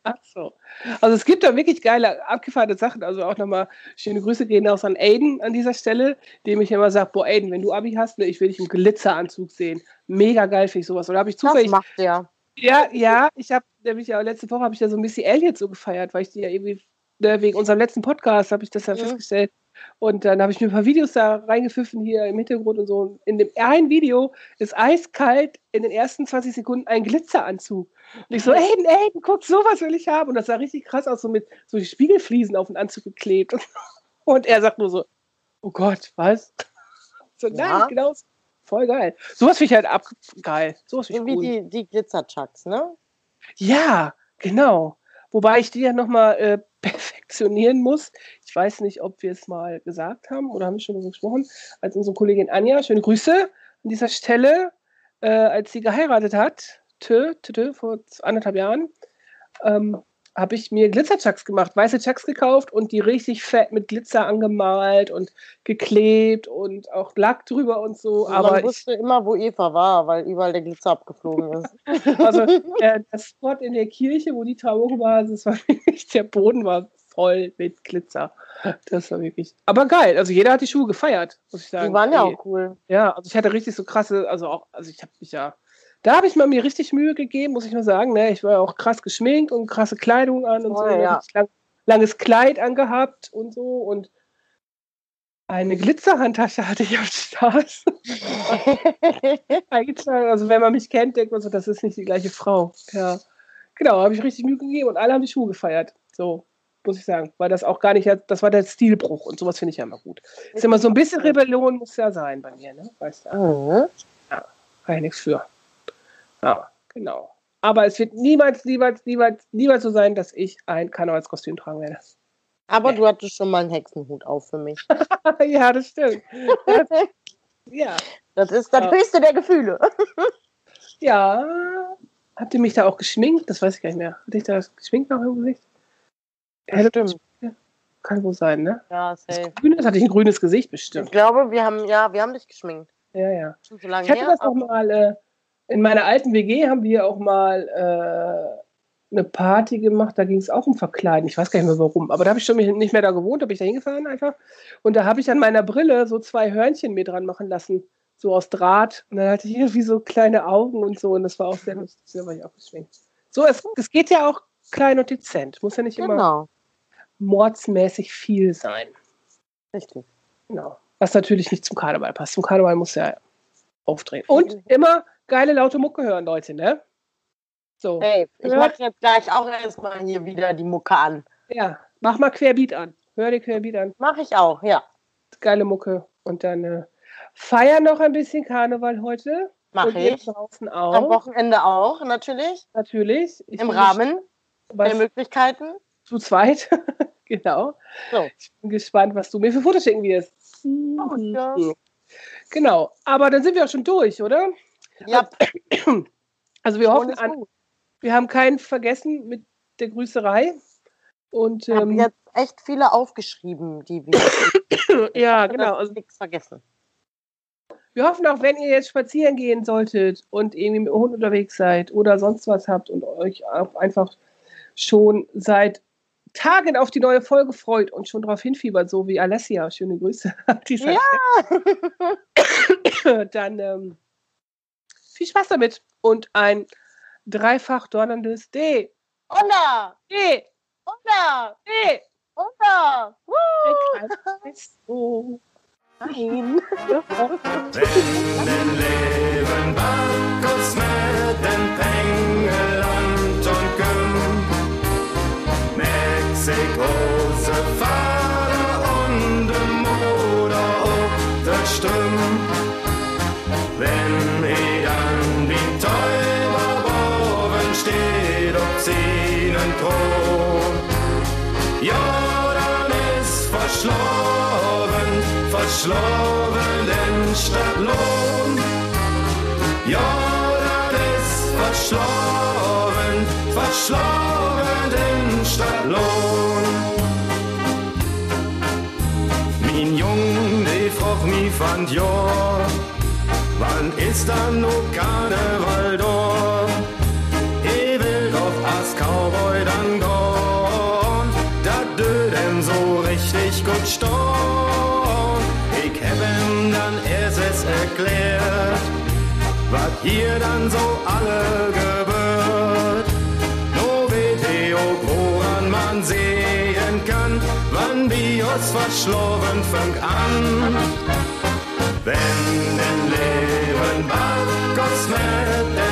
ach so. Also es gibt da wirklich geile, abgefahrene Sachen. Also auch nochmal schöne Grüße gehen raus an Aiden an dieser Stelle, dem ich immer sage, boah Aiden, wenn du Abi hast, ne, ich will dich im Glitzeranzug sehen. Mega geil finde ich sowas. Oder habe ich Das zufällig macht der. Ja, ja, ich habe nämlich ja letzte Woche habe ich ja so Missy Elliott so gefeiert, weil ich die ja irgendwie ne, wegen unserem letzten Podcast habe ich das ja Mhm. festgestellt. Und dann habe ich mir ein paar Videos da reingepfiffen hier im Hintergrund und so. Und in dem einen Video ist eiskalt in den ersten 20 Sekunden ein Glitzeranzug. Und ich so, ey, ey, guck, sowas will ich haben. Und das sah richtig krass aus, so mit so die Spiegelfliesen auf den Anzug geklebt. Und er sagt nur so, oh Gott, was? So, nein, Ja. genau. Voll geil. Sowas finde ich halt ab geil. Sowas finde ich Irgendwie cool. die, die Glitzer-Chucks, ne? Ja, genau. Wobei ich die ja nochmal äh, perfektionieren muss. Ich weiß nicht, ob wir es mal gesagt haben oder haben wir schon darüber gesprochen, als unsere Kollegin Anja, schöne Grüße an dieser Stelle, äh, als sie geheiratet hat, tö, tö, tö, vor anderthalb Jahren, ähm, habe ich mir Glitzerchucks gemacht, weiße Chucks gekauft und die richtig fett mit Glitzer angemalt und geklebt und auch Lack drüber und so. Man Aber ich, wusste immer, wo Eva war, weil überall der Glitzer abgeflogen ist. Also der, der Spot in der Kirche, wo die Trauung war, das war wirklich, der Boden war voll mit Glitzer. Das war wirklich. Aber geil, also jeder hat die Schuhe gefeiert, muss ich sagen. Die waren ja auch cool. Ja, also ich hatte richtig so krasse, also auch, also ich habe mich ja, da habe ich mal mir richtig Mühe gegeben, muss ich mal sagen. Ne? Ich war ja auch krass geschminkt und krasse Kleidung an und so. Voll, ne? ja. Lang, langes Kleid angehabt und so und eine Glitzerhandtasche hatte ich am Start. eingetragen. Also wenn man mich kennt, denkt man so, das ist nicht die gleiche Frau. Ja. Genau, habe ich richtig Mühe gegeben und alle haben die Schuhe gefeiert. So, muss ich sagen. Weil das auch gar nicht, das war der Stilbruch und sowas finde ich ja immer gut. Ist immer so ein bisschen Rebellion muss ja sein bei mir, ne? Weißt du? Mhm. Kann ich nichts für. Ja, genau. Aber es wird niemals, niemals, niemals, niemals so sein, dass ich ein Karnevalskostüm tragen werde. Aber du hattest schon mal einen Hexenhut auf für mich. ja, das stimmt. Ja. Das ist das Ja. höchste der Gefühle. Ja. Habt ihr mich da auch geschminkt? Das weiß ich gar nicht mehr. Hatte ich da geschminkt noch im Gesicht? Ja, das Stimmt. Kann wohl sein, ne? Ja, Das safe. Grünes hatte ich ein grünes Gesicht Ich bestimmt. glaube, wir haben, ja, wir haben dich geschminkt. Ja, ja. Schon so lange Ich hatte her. das auch mal, äh, in meiner alten WG haben wir auch mal äh, eine Party gemacht, da ging es auch um Verkleiden. Ich weiß gar nicht mehr warum, aber da habe ich schon nicht mehr da gewohnt, da bin ich da hingefahren einfach. Und da habe ich an meiner Brille so zwei Hörnchen mir dran machen lassen, so aus Draht. Und dann hatte ich irgendwie so kleine Augen und so und das war auch sehr lustig, da war ich auch geschminkt. So, es, es geht ja auch klein und dezent, muss ja nicht immer Genau. mordsmäßig viel sein. Richtig. Genau. Was natürlich nicht zum Karneval passt. Zum Karneval muss ja aufdrehen. Und immer geile laute Mucke hören, Leute, ne? So. Hey, ich mache jetzt gleich auch erstmal hier wieder die Mucke an. Ja, mach mal Querbeat an. Hör dir Querbeat an. Mache ich auch, ja. Geile Mucke. Und dann äh, feiern noch ein bisschen Karneval heute. Mache ich. draußen Am auch. Wochenende auch, natürlich. Natürlich. Ich Im Rahmen der Möglichkeiten. Zu zweit. genau. So. Ich bin gespannt, was du mir für Fotos schicken wirst. ja. Genau, aber dann sind wir auch schon durch, oder? Ja, Also wir hoffen, an, wir haben keinen vergessen mit der Grüßerei. Und Ich habe ähm, jetzt echt viele aufgeschrieben, die wir. ja, genau. Also nichts vergessen. wir hoffen auch, wenn ihr jetzt spazieren gehen solltet und irgendwie mit dem Hund unterwegs seid oder sonst was habt und euch auch einfach schon seit Tagen auf die neue Folge freut und schon darauf hinfiebert, so wie Alessia. Schöne Grüße Stelle. Dann ähm, viel Spaß damit und ein dreifach donnerndes D. Unter! D. Unter! D. Unter! Oh. Nein! Wenn den Leben mit den Pengeland und Güm, Mexikose Fahrer und dem Moder auf der Ström. Verschlafen den Stadtlohn. Ja, dann ist verschlafen, verschlafen den Stadtlohn. Mein Jung, die froch mi fand ja, wann ist dann noch Karneval da? Ich will doch als Cowboy dann gehen, da dö denn so richtig gut stehen. Erklärt, was hier dann so alle gebührt. No auch, woran man sehen kann, wann Bios verschlafen fängt an. Wenn den Leben Bacchus mit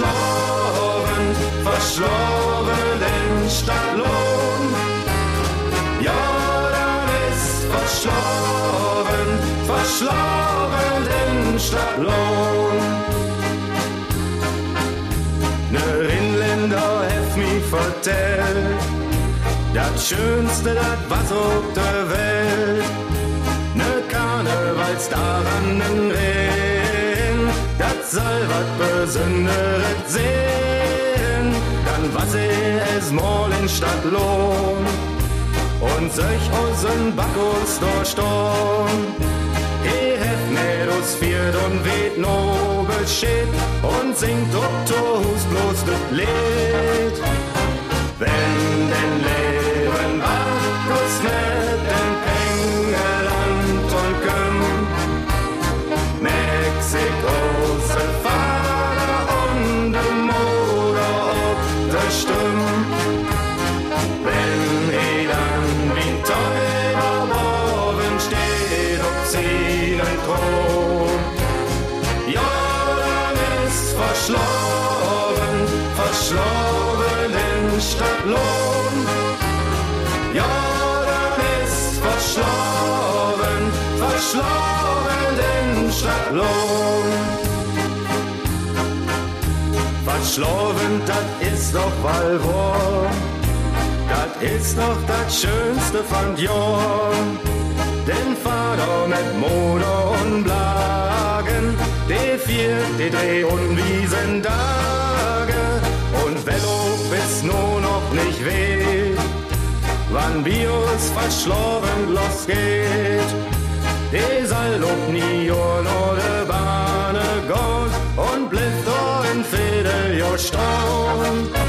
ist verschlafen, verschlafen den Stadtlohn. Ja, dann ist verschlafen, verschlafen den Stadtlohn. Ne Inländer hef mi vertellt, das Schönste, das was auf der Welt. Ne Karnevals daran das soll wat Besonderes sehen. Dann was es mal in Stadt lohn und solch unseren Bacchus durchstorm. Ich hef Mädels viert und weht nobel steht und singt Doktorhus bloß das Lied. Wenn den Leben Verschlafen, das ist doch Walwar. Das ist doch das Schönste von Jahr. Den Vater mit Moder und Blagen, die vier, die Dreh- und Wiesendage. Und Velo bis nur noch nicht weht, wann Bios verschlafen losgeht. Ob nie oder Bahne gehen stone.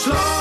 Slow.